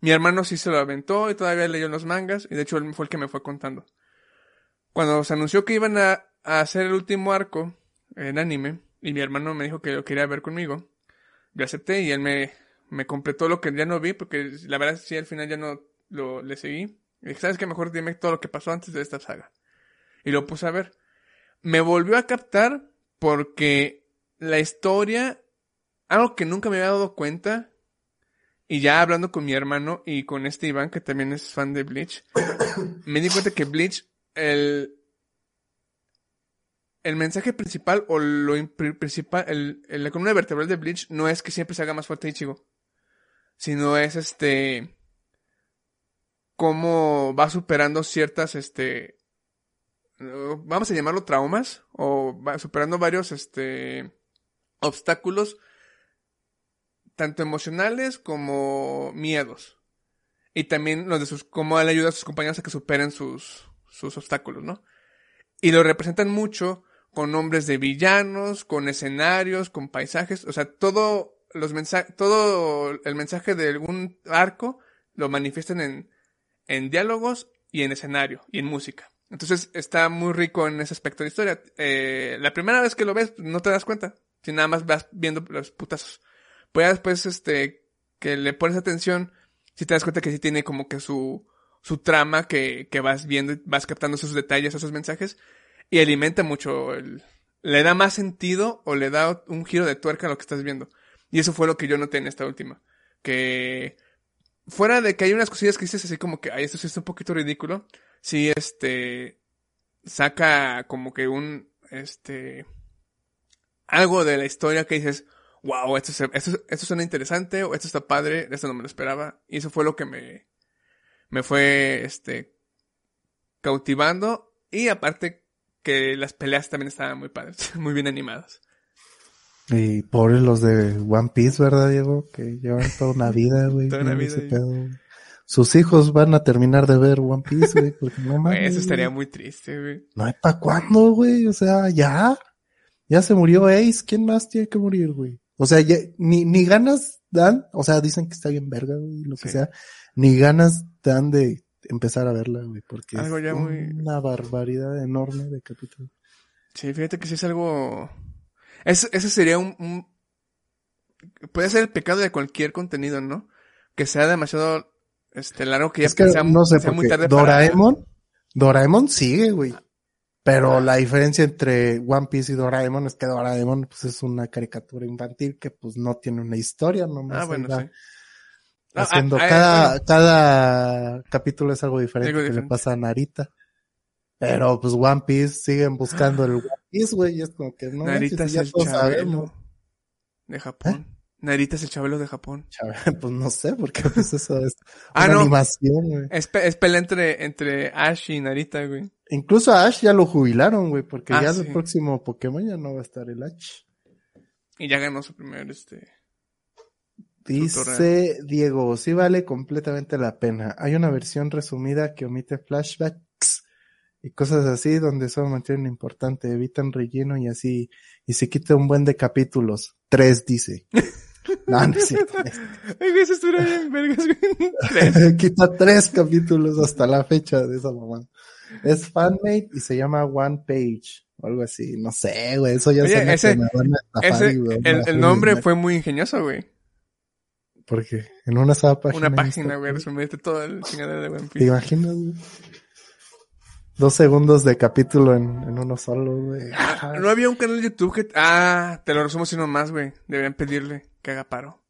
Mi hermano sí se lo aventó y todavía leyó los mangas, y de hecho él fue el que me fue contando. Cuando se anunció que iban a, a hacer el último arco en anime, y mi hermano me dijo que lo quería ver conmigo, yo acepté y él me, me completó lo que ya no vi, porque la verdad sí al final ya no lo le seguí. Y dije, ¿sabes qué? Mejor dime todo lo que pasó antes de esta saga. Y lo puse a ver. Me volvió a captar porque la historia, algo que nunca me había dado cuenta, y ya hablando con mi hermano y con este Iván, que también es fan de Bleach, me di cuenta que Bleach, el, el mensaje principal o lo principal, el, el- la columna vertebral de Bleach no es que siempre se haga más fuerte Ichigo, sino es este cómo va superando ciertas este vamos a llamarlo traumas o superando varios este obstáculos tanto emocionales como miedos y también los de sus cómo él ayuda a sus compañeros a que superen sus sus obstáculos, ¿no? Y lo representan mucho con nombres de villanos, con escenarios, con paisajes, o sea, todo los mensajes, todo el mensaje de algún arco lo manifiestan en, en diálogos y en escenario y en música. Entonces está muy rico en ese aspecto de historia. Eh, la primera vez que lo ves no te das cuenta, si nada más vas viendo los putazos. Pues ya después, este, que le pones atención, si te das cuenta que sí tiene como que su, su trama que, que vas viendo, vas captando esos detalles, esos mensajes, y alimenta mucho el, le da más sentido o le da un giro de tuerca a lo que estás viendo. Y eso fue lo que yo noté en esta última. Que fuera de que hay unas cosillas que dices así como que, ay, esto sí un poquito ridículo. Sí, este, saca como que un, este, algo de la historia que dices, wow, esto, se- esto, esto suena interesante, o esto está padre, esto no me lo esperaba. Y eso fue lo que me, me fue, este, cautivando. Y aparte que las peleas también estaban muy padres, muy bien animadas. Y pobres los de One Piece, ¿verdad, Diego? Que llevan toda una vida, güey. Toda una vida, ese pedo. Sus hijos van a terminar de ver One Piece, güey, porque no mames. eso estaría muy triste, güey. No hay pa' cuándo, güey. O sea, ya. Ya se murió Ace. ¿Quién más tiene que morir, güey? O sea, ya, ni, ni ganas dan. O sea, dicen que está bien verga, güey, lo que sea. Ni ganas dan de empezar a verla, güey, porque Algo es ya muy- una barbaridad enorme de capítulo. Sí, fíjate que sí es algo... Ese, ese sería un, un- Puede ser el pecado de cualquier contenido, ¿no? Que sea demasiado este, largo, que ya Es que sea, no sé, sea muy para- Doraemon, Doraemon sigue, güey. Pero la diferencia entre One Piece y Doraemon es que Doraemon pues, es una caricatura infantil que pues no tiene una historia, nomás Ah, bueno, sí. Ah, haciendo ah, ah, cada, bueno. cada capítulo es algo diferente Algo que le pasa a Narita. Pero pues One Piece siguen buscando el One Piece, güey, y es como que no Narita manches, es ya el todos sabemos. de Japón. Narita es el chabelo de Japón. Pues no sé, porque pues eso es Ah, no. animación, güey. Es, pe- es pelea entre, entre Ash y Narita, güey. Incluso a Ash ya lo jubilaron, güey, porque Ah, ya sí. el próximo Pokémon ya no va a estar el Ash. Y ya ganó su primer, este... Dice Diego, sí vale completamente la pena. Hay una versión resumida que omite flashbacks y cosas así donde solo mantienen importante, evitan relleno y así, y se quita un buen de capítulos. Tres, dice. No, no es cierto. Eso estuvo bien, vergas. Quita tres capítulos hasta la fecha de esa mamá. Es fanmade y se llama One Page o algo así. No sé, güey, eso ya ese- que me van a estafar Ese, güey, el, nombre fue muy ingenioso, güey. Porque en una sola página. Una página, güey, resumirte todo el chingadera de One ¿Te Piece. imaginas, güey? Dos segundos de capítulo en, en uno solo, güey. Ah, No había un canal de YouTube que... Ah, te lo resumo si no más, güey. Deberían pedirle que haga paro.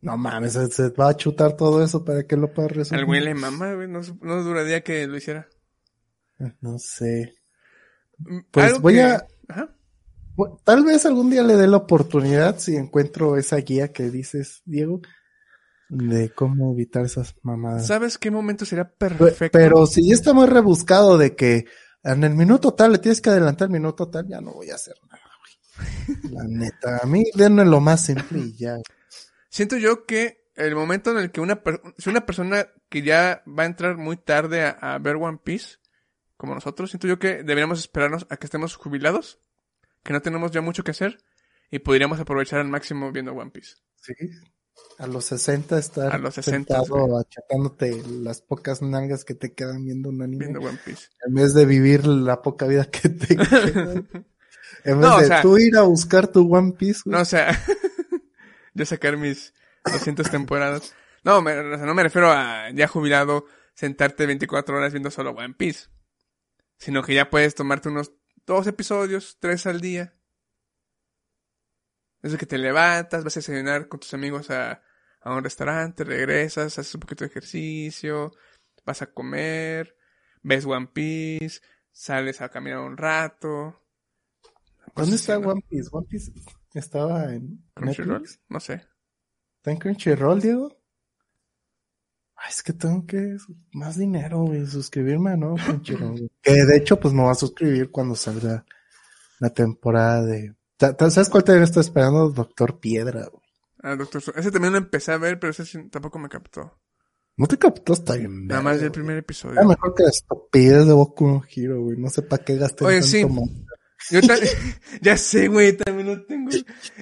No mames, se, se va a chutar todo eso para que lo pueda resumir. Al güey le mama, güey. No, no duraría que lo hiciera. No sé. Mm, Pues voy que- a- Ajá. Tal vez algún día le dé la oportunidad si encuentro esa guía que dices, Diego, de cómo evitar esas mamadas. ¿Sabes qué momento sería Pe- perfecto? Pero si ya está muy rebuscado de que en el minuto tal le tienes que adelantar el minuto tal, ya no voy a hacer nada, güey. La neta, a mí denme lo más simple y ya. Siento yo que el momento en el que una per- si una persona que ya va a entrar muy tarde a, a ver One Piece, como nosotros, siento yo que deberíamos esperarnos a que estemos jubilados, que no tenemos ya mucho que hacer, y podríamos aprovechar al máximo viendo One Piece. Sí. A los 60 estar A los 60, sentado achatándote las pocas nalgas que te quedan viendo un anime. Viendo One Piece. En vez de vivir la poca vida que te queda. En vez No, o de sea- tú ir a buscar tu One Piece, güey. No, o sea, yo sacar mis 200 temporadas. No, me, o sea, no me refiero a ya jubilado, sentarte 24 horas viendo solo One Piece. Sino que ya puedes tomarte unos dos episodios, tres al día. Eso que te levantas, vas a desayunar con tus amigos a, a un restaurante, regresas, haces un poquito de ejercicio, vas a comer, ves One Piece, sales a caminar un rato. ¿Dónde Cosas está. One Piece? One Piece estaba en Crunchyroll, no sé. ¿Está en Crunchyroll, Diego? Ay, es que tengo que más dinero, güey, suscribirme a no Crunchyroll. que de hecho, pues me voy a suscribir cuando salga la temporada de... ¿Sabes cuál te estoy esperando? Doctor Piedra, güey. Ah, Doctor. Ese también lo empecé a ver, pero ese tampoco me captó. No te captó, está bien. Nada más del primer episodio. mejor que la estupidez de Boku no Hero, güey. No sé para qué gasté Oye, tanto sí. Yo ya sé, güey, también lo tengo.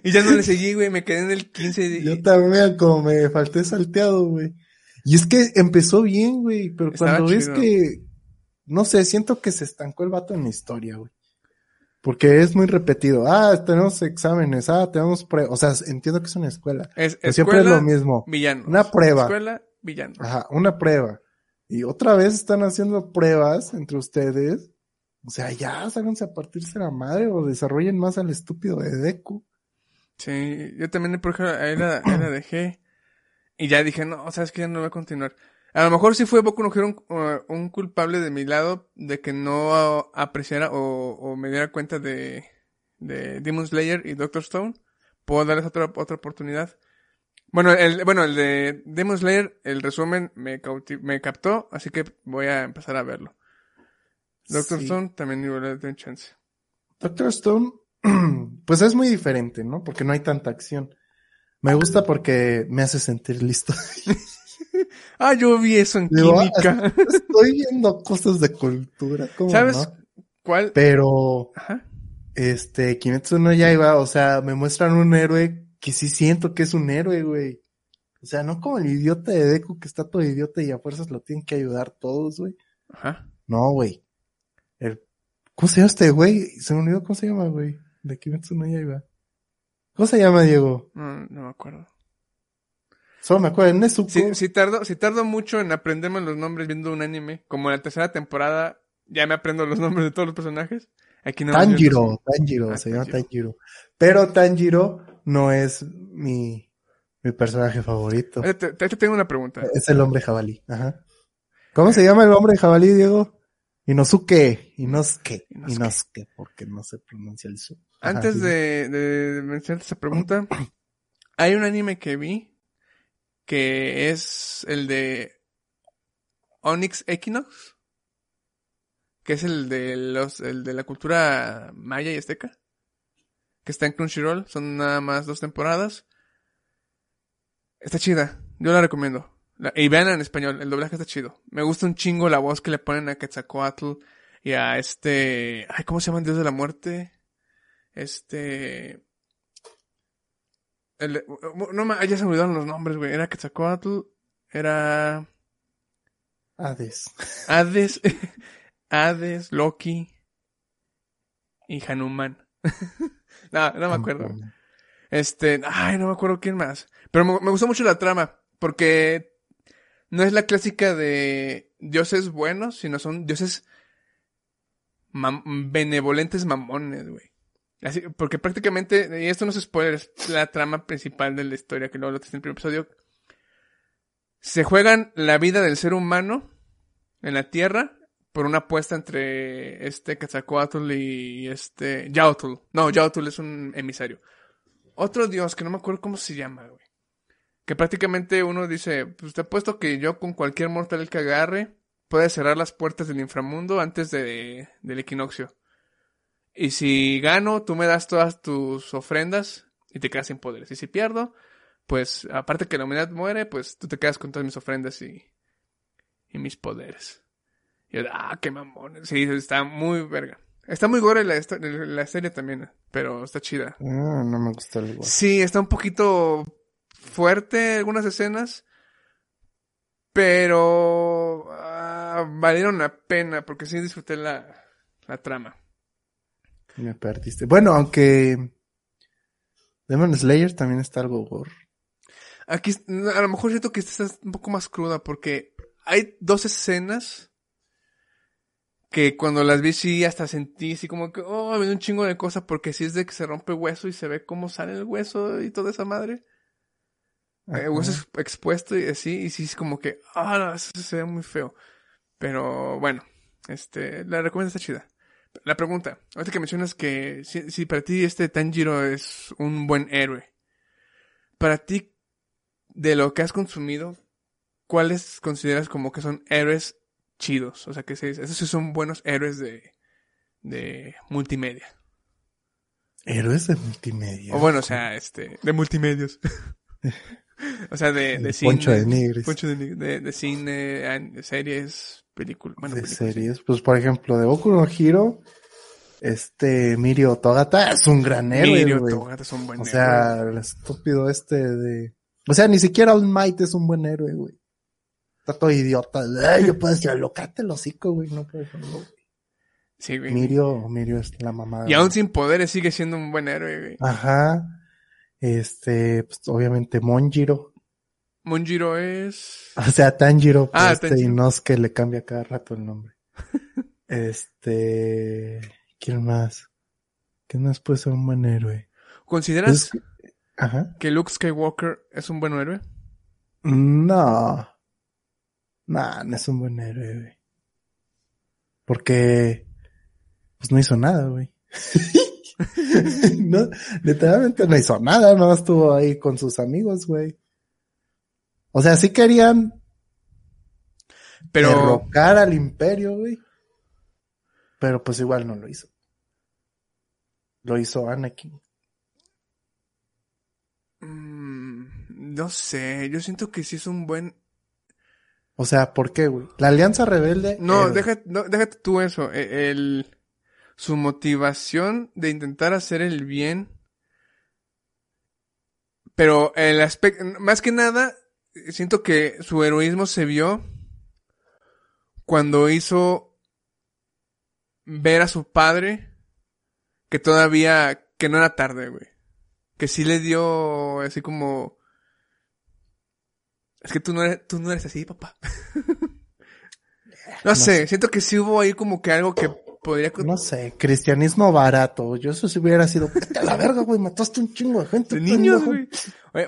Y ya no le seguí, güey, me quedé en el 15 de... Yo también, como me falté salteado, güey. Y es que empezó bien, güey, pero Estaba cuando ves que, no sé, siento que se estancó el vato en la historia, güey. Porque es muy repetido. Ah, tenemos exámenes, ah, tenemos pruebas. O sea, entiendo que es una escuela. Es, Pero siempre escuela, es lo mismo. villanos. Una prueba. Escuela, villanos. Ajá, una prueba. Y otra vez están haciendo pruebas entre ustedes. O sea, ya, ságanse a partirse la madre o desarrollen más al estúpido de Deku. Sí, yo también, por ejemplo, ahí la, la dejé. Y ya dije, no, sabes que ya no voy a continuar. A lo mejor sí fue Boku no Hero un, culpable de mi lado de que no apreciara o, me diera cuenta de, de Demon Slayer y Doctor Stone. Puedo darles otra, otra oportunidad. Bueno, el, bueno, el de Demon Slayer, el resumen me, me captó, así que voy a empezar a verlo. Doctor Sí. Stone también igual le un chance. Doctor Stone, pues es muy diferente, ¿no? Porque no hay tanta acción. Me gusta porque me hace sentir listo. Ah, yo vi eso en Digo, ah, química. Estoy viendo cosas de cultura, ¿cómo ¿Sabes no? cuál? Pero, Ajá. este, Kimetsu no Yaiba, o sea, me muestran un héroe que sí siento que es un héroe, güey. O sea, no como el idiota de Deku que está todo idiota y a fuerzas lo tienen que ayudar todos, güey. Ajá. No, güey. ¿Cómo se llama este güey? Se me olvidó cómo se llama, güey. De Kimetsu no Yaiba. ¿Cómo se llama, Diego? No, no me acuerdo. Solo me acuerdo, Nezuko. Si, si tardo, si tardo mucho en aprenderme los nombres viendo un anime, como en la tercera temporada, ya me aprendo los nombres de todos los personajes. Aquí no Tanjiro, Tanjiro, Ah, se llama Tanjiro. Tanjiro. Pero Tanjiro no es mi, mi personaje favorito. Oye, te, te- te tengo una pregunta. Es el hombre jabalí. Ajá. ¿Cómo se llama el hombre jabalí, Diego? Inosuke. Inosuke. Inosuke. Inosuke, porque no se pronuncia el su. Ajá, Antes sí. de, de mencionarte esa pregunta, hay un anime que vi que es el de Onyx Equinox, que es el de los, el de la cultura maya y azteca, que está en Crunchyroll, son nada más dos temporadas. Está chida, yo la recomiendo. Y vean en español, el doblaje está chido. Me gusta un chingo la voz que le ponen a Quetzalcoatl y a este, ay, ¿cómo se llama el dios de la muerte? Este, el, no, ya se me olvidaron los nombres, güey. Era Quetzalcoatl, era Hades. Hades, Hades, Loki y Hanuman. no, no me acuerdo. Este, ay, no me acuerdo quién más. Pero me, me gustó mucho la trama, porque no es la clásica de dioses buenos, sino son dioses benevolentes mamones, güey. Así, porque prácticamente, y esto no es spoiler, es la trama principal de la historia, que luego lo en el primer episodio. Se juegan la vida del ser humano en la Tierra por una apuesta entre este Quetzalcoatl y este Yautl. No, Yautl es un emisario. Otro dios que no me acuerdo cómo se llama, güey. Que prácticamente uno dice, pues te apuesto que yo con cualquier mortal que agarre puede cerrar las puertas del inframundo antes de, del equinoccio. Y si gano, tú me das todas tus ofrendas y te quedas sin poderes. Y si pierdo, pues aparte que la humanidad muere, pues tú te quedas con todas mis ofrendas y, y mis poderes. Y yo, ah, qué mamón. Sí, está muy verga. Está muy gore la, esta- la serie también, pero está chida. Ah, no me gusta el igual. Sí, está un poquito fuerte algunas escenas, pero ah, valieron la pena porque sí disfruté la, la trama. Me perdiste. Bueno, aunque Demon Slayer también está algo gore. Aquí a lo mejor siento que esta está un poco más cruda porque hay dos escenas que cuando las vi sí hasta sentí así como que, oh, me dio un chingo de cosas porque sí es de que se rompe hueso y se ve cómo sale el hueso y toda esa madre. Eh, hueso ex- expuesto y así, y sí es como que, ah, no, eso se ve muy feo. Pero bueno, este, la recomiendo está chida. La pregunta, ahorita que mencionas que si, si para ti este Tanjiro es un buen héroe, para ti, de lo que has consumido, ¿cuáles consideras como que son héroes chidos? O sea, que se- esos sí son buenos héroes de, de multimedia. Héroes de multimedia. O bueno, o sea, este, de multimedios. o sea, de, de cine. Poncho de Nigris. Poncho de, de, de cine, series, películas. Bueno, de películas, series. Pues por ejemplo, de Boku no Hero, este Mirio Togata es un gran héroe, Mirio güey. Togata es un buen O héroe. sea, el estúpido este de... O sea, ni siquiera All Might es un buen héroe, güey. Está todo idiota. Ay, yo puedo decir, locate el hocico, güey. No puedo decirlo. Sí, güey. Mirio, Mirio es la mamá. Y aún sin poderes sigue siendo un buen héroe, güey. Ajá. Este, pues obviamente Monjiro. Monjiro es... O sea, Tanjiro, pero Ah, este Tanjiro. Inosuke le cambia cada rato el nombre. este, ¿quién más? ¿Quién más puede ser un buen héroe? ¿Consideras Pues, ajá. que Luke Skywalker es un buen héroe? No. No, no es un buen héroe, güey. Porque, pues no hizo nada, güey. no, literalmente no hizo nada, no estuvo ahí con sus amigos, güey. O sea, sí querían Pero... derrocar al imperio, güey. Pero pues igual no lo hizo. Lo hizo Anakin. mm, no sé, yo siento que sí es un buen... O sea, ¿por qué, güey? La Alianza Rebelde. No, héroe. deja, no, déjate tú eso. e- El, su motivación de intentar hacer el bien. Pero el aspecto, más que nada, siento que su heroísmo se vio cuando hizo ver a su padre que todavía, que no era tarde, güey. que sí le dio así como... Es que tú no eres, tú no eres así, papá. no, sé, siento que sí hubo ahí como que algo que podría... No sé, cristianismo barato. Yo eso si hubiera sido, vete a la verga, güey, mataste un chingo de gente. De niños, güey.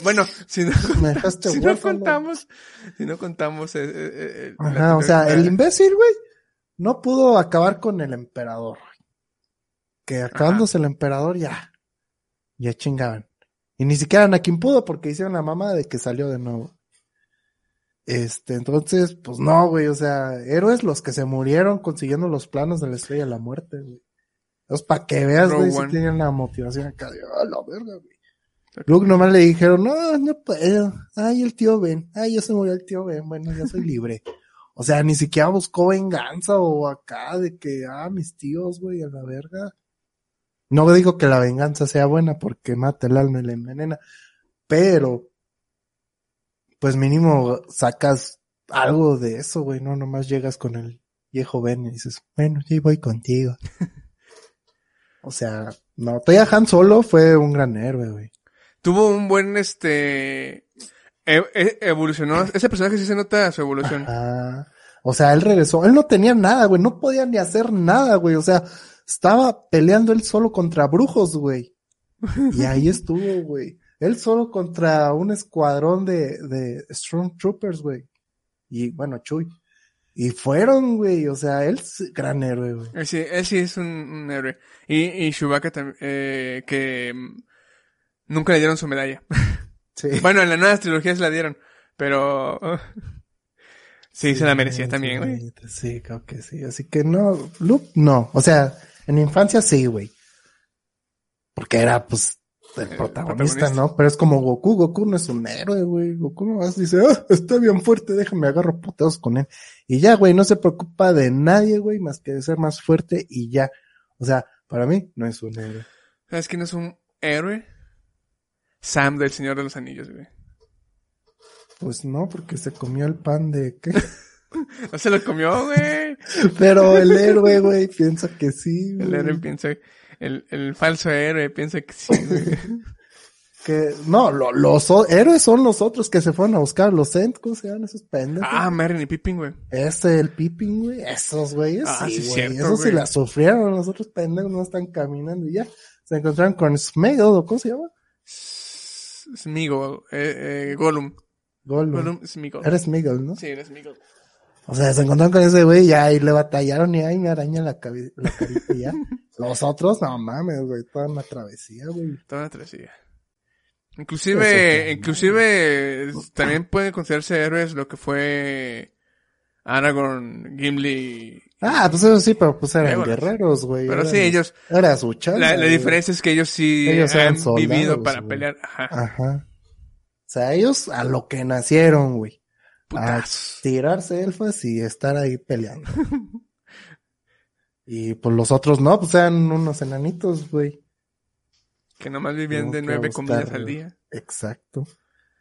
Bueno, si no, si no contamos, si no contamos... eh, eh, eh, la Ajá, o sea, el imbécil, güey, no pudo acabar con el emperador. Que acabándose el emperador ya, ya chingaban. Y ni siquiera Anakin pudo porque hicieron la mamá de que salió de nuevo. Este, entonces, pues no, güey, o sea, héroes los que se murieron consiguiendo los planos de la estrella de la muerte, güey. Entonces, para que veas, güey, si tenían la motivación acá de, ah, la verga, güey. Luke nomás le dijeron, no, no puedo. Ay, el tío Ben. Ay, ya se murió el tío Ben. Bueno, ya soy libre. O sea, ni siquiera buscó venganza o acá de que, ah, mis tíos, güey, a la verga. No digo que la venganza sea buena porque mata el alma y la envenena, pero, pues mínimo sacas algo de eso, güey, no nomás llegas con el viejo Ben y dices, bueno, sí voy contigo. o sea, no, todavía Han Solo fue un gran héroe, güey. Tuvo un buen, este... e- e- evolucionó. Ese personaje sí se nota su evolución. Ajá. O sea, él regresó. Él no tenía nada, güey. No podía ni hacer nada, güey. O sea, estaba peleando él solo contra brujos, güey. Y ahí estuvo, güey. Él solo contra un escuadrón de, de Stormtroopers, güey. Y bueno, Chuy. Y fueron, güey. O sea, él es gran héroe, güey. Él sí, él sí es un, un héroe. Y, y Chewbacca también, eh, que mm, nunca le dieron su medalla. Sí. bueno, en la nueva trilogía se la dieron, pero... uh, sí, se la merecía sí, también, güey. Sí, creo que sí. Así que no, Luke, no. O sea, en infancia sí, güey. Porque era, pues, el El protagonista, protagonista. ¿no? Pero es como Goku. Goku no es un héroe, güey. Goku nomás dice, ah, está bien fuerte, déjame agarro puteos con él. Y ya, güey, no se preocupa de nadie, güey, más que de ser más fuerte y ya. O sea, para mí no es un héroe. ¿Sabes quién es un héroe? Sam del Señor de los Anillos, güey. Pues no, porque se comió el pan de qué. No se lo comió, güey. Pero el héroe, güey, piensa que sí, El güey. héroe piensa... El, el falso héroe piensa que sí, güey. Que, no, lo- los o- héroes son los otros que se fueron a buscar los Ent, ¿cómo se llaman esos pendejos? ah, Merlin y Pippin, güey. Ese, el Pippin, güey, esos güeyes, Ah, sí, sí, cierto, esos sí la sufrieron, los otros pendejos no están caminando y ya. Se encontraron con Smeagol, ¿o ¿cómo se llama? S- Smeagol, eh, eh, Gollum. Gollum. Gollum. Eres Smeagol, ¿no? Sí, eres Smeagol. O sea, se encontraron con ese güey y ahí le batallaron y ahí me araña la, cabi- la carita y ya. Los otros, no mames, güey, toda una travesía, güey. Toda una travesía. Eso Inclusive, inclusive también pueden considerarse héroes lo que fue Aragorn, Gimli. Ah, pues eso sí, pero pues eran guerreros, güey. Pero eran- sí, ellos, Era su chamba, la, diferencia es que ellos sí Ellos han soldados, vivido para güey. pelear. Ajá. Ajá. O sea, ellos a lo que nacieron, güey. A Putazos. tirarse elfas y estar ahí peleando. y pues los otros no, pues eran unos enanitos, güey. Que nomás vivían Tengo de nueve comidas al día. Exacto.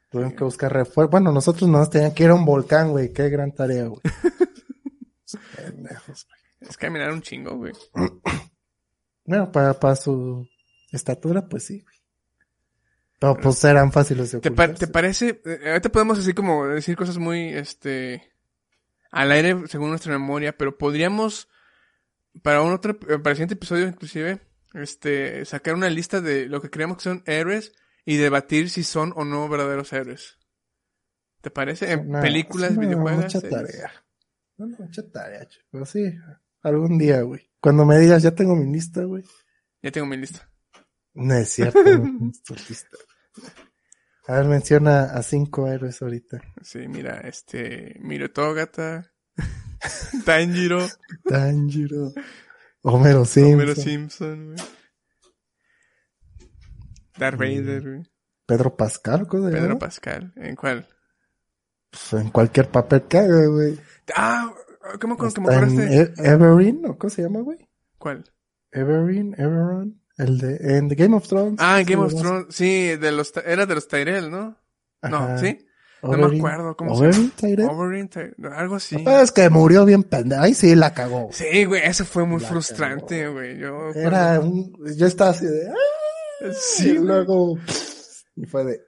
Tuvieron que buscar refuerzo. Bueno, nosotros nos tenían que ir a un volcán, güey. Qué gran tarea, güey. Pendejos, güey. Es caminar un chingo, güey. Bueno, para, para su estatura, pues sí, güey. Pero pues eran fáciles de ¿Te, pa- ocultarse. te parece? eh, ahorita podemos así como decir cosas muy, este, al aire según nuestra memoria, pero podríamos, para un otro, eh, para el siguiente episodio inclusive, este, sacar una lista de lo que creemos que son héroes y debatir si son o no verdaderos héroes. ¿Te parece? En Una- películas, una videojuegos. Mucha series. tarea. No, no, mucha tarea, chico. Pero sí, algún día, güey. Cuando me digas, ya tengo mi lista, güey. Ya tengo mi lista. No es cierto, no es. A ver, menciona a cinco héroes ahorita. Sí, mira, este, Miro Togata, Tanjiro, Tanjiro, Homero Simpson, Homero Simpson, güey. Darth Mm. Vader, güey. Pedro Pascal, ¿cómo Pedro? Pascal. ¿En cuál? Pues en cualquier papel que haga, güey. Ah, ¿cómo, cómo, cómo acordaste? E- Everin, ¿o cómo se llama, güey? ¿Cuál? Everin, Everon, el de, en The Game of Thrones. Ah, en Game of Thrones. Sí, de los, era de los Tyrell, ¿no? No. ¿sí? No me acuerdo cómo se Oberyn Tyrell. Oberyn, Ty- algo así. Es que murió bien pendejo. Ahí sí la cagó. Sí, güey, eso fue muy La frustrante, güey. Yo, Era un, yo estaba así de, ¡ah! Sí, y luego, y fue de,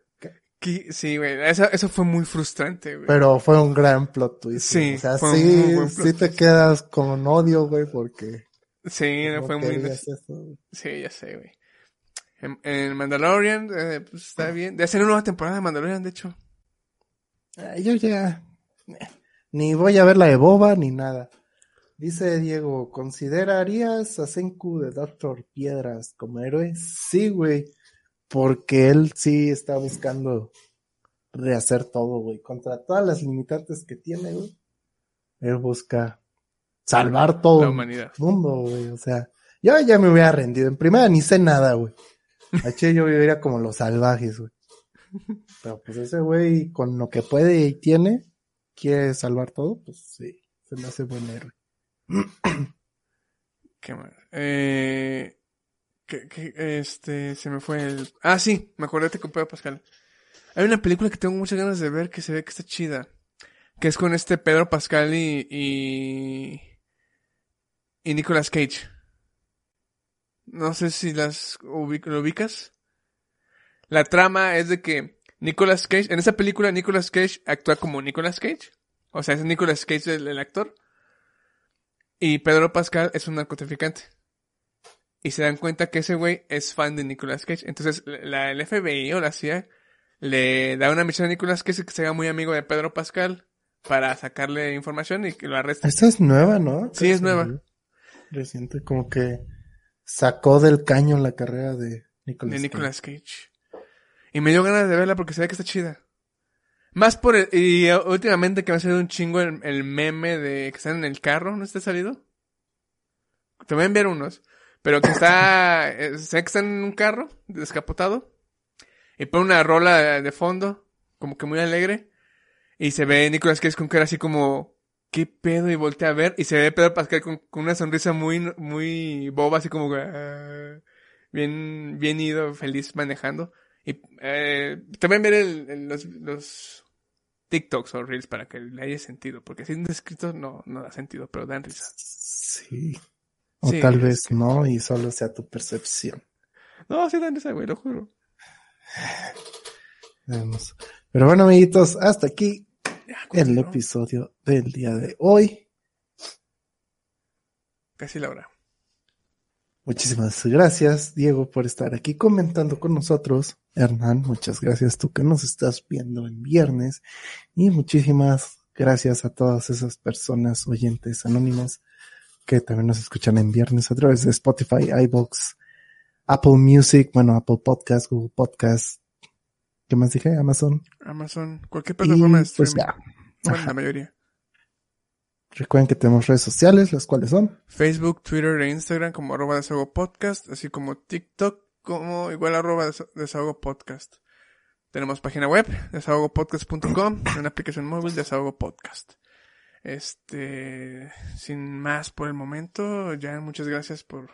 Sí, güey. Eso, eso fue muy frustrante, güey. pero fue un gran plot twist. Sí, o sea, sí, sí te quedas con odio, güey, porque Sí, no fue muy... Sí, ya sé, güey. En, en Mandalorian, eh, pues está bien. De hacer una nueva temporada de Mandalorian, de hecho. Ah, Yo ya ni voy a ver la de Boba ni nada. Dice Diego, ¿considerarías a Senku de Doctor Piedras como héroe? Sí, güey, porque él sí está buscando rehacer todo, güey, contra todas las limitantes que tiene, güey. Él busca salvar todo La el mundo, güey, o sea, yo ya me hubiera rendido. En primera ni sé nada, güey. H yo viviría como los salvajes, güey. Pero pues ese güey, con lo que puede y tiene, quiere salvar todo, pues sí, se me hace buen héroe. ¿Qué más? Eh, que, que, este, se me fue el... Ah, sí, me acordé con Pedro Pascal. Hay una película que tengo muchas ganas de ver que se ve que está chida. Que es con este Pedro Pascal y... y, y Nicolas Cage. No sé si las ubic- lo ubicas. La trama es de que Nicolas Cage, en esa película Nicolas Cage actúa como Nicolas Cage. O sea, es Nicolas Cage el, el actor. Y Pedro Pascal es un narcotraficante. Y se dan cuenta que ese güey es fan de Nicolas Cage. Entonces, la, el FBI o la CIA le da una misión a Nicolas Cage que se haga muy amigo de Pedro Pascal para sacarle información y que lo arreste. Esta es nueva, ¿no? Sí, es nueva. Reciente, como que sacó del caño la carrera de Nicolas. de. Nicolas Cage. Y me dio ganas de verla porque se ve que está chida. Más por el, y uh, últimamente que me ha salido un chingo el, el meme de que están en el carro, ¿no está salido? Te voy a enviar unos. Pero que está, eh, sé que están en un carro descapotado. Y pone una rola de, de fondo, como que muy alegre. Y se ve Nicolas Cage con cara así como, ¿qué pedo? Y voltea a ver. Y se ve Pedro Pascal con, con una sonrisa muy, muy boba, así como, "Ah", bien, bien ido, feliz manejando. Y eh, también ver el, el- los, los TikToks o Reels para que le haya sentido. Porque si es descrito no, no da sentido, pero dan risa. Sí. O Sí, tal vez que- no, y solo sea tu percepción. No, sí dan risa, güey, lo juro. Veamos. Pero bueno, amiguitos, hasta aquí el episodio del día de hoy. Casi la hora. Muchísimas gracias, Diego, por estar aquí comentando con nosotros. Hernán, muchas gracias tú que nos estás viendo en viernes. Y muchísimas gracias a todas esas personas oyentes anónimos que también nos escuchan en viernes a través de Spotify, iBox, Apple Music, bueno, Apple Podcast, Google Podcast. ¿Qué más dije? Amazon. Amazon, cualquier Y plataforma de pues streaming. ya. Bueno, Ajá. la mayoría. Recuerden que tenemos redes sociales, las cuales son. Facebook, Twitter e Instagram como arroba desahogo podcast, así como TikTok como igual arroba des- desahogo podcast. Tenemos página web, desahogopodcast.com, una aplicación móvil, desahogo podcast. Este, sin más por el momento, ya muchas gracias por,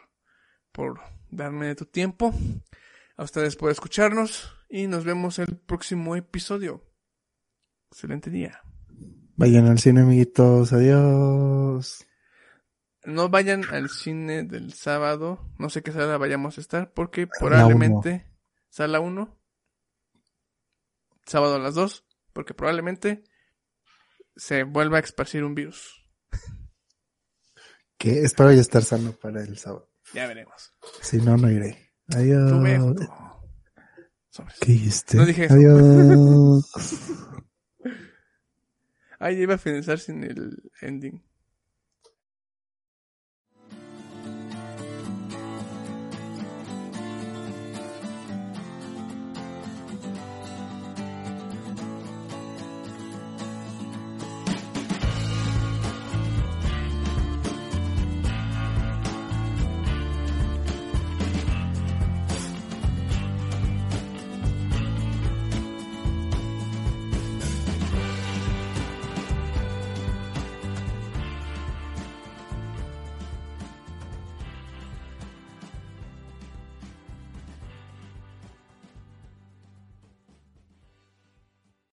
por darme de tu tiempo. A ustedes por escucharnos y nos vemos el próximo episodio. Excelente día. Vayan al cine, amiguitos. Adiós. No vayan al cine del sábado. No sé qué sala vayamos a estar porque probablemente sala 1. Sábado a las 2. Porque probablemente se vuelva a esparcir un virus. Que espero ya estar sano para el sábado. Ya veremos. Si no, no iré. Adiós. Tú ve, Joto. Sobres. ¿Qué dijiste? No dije eso. Adiós. Ay, iba a finalizar sin el ending.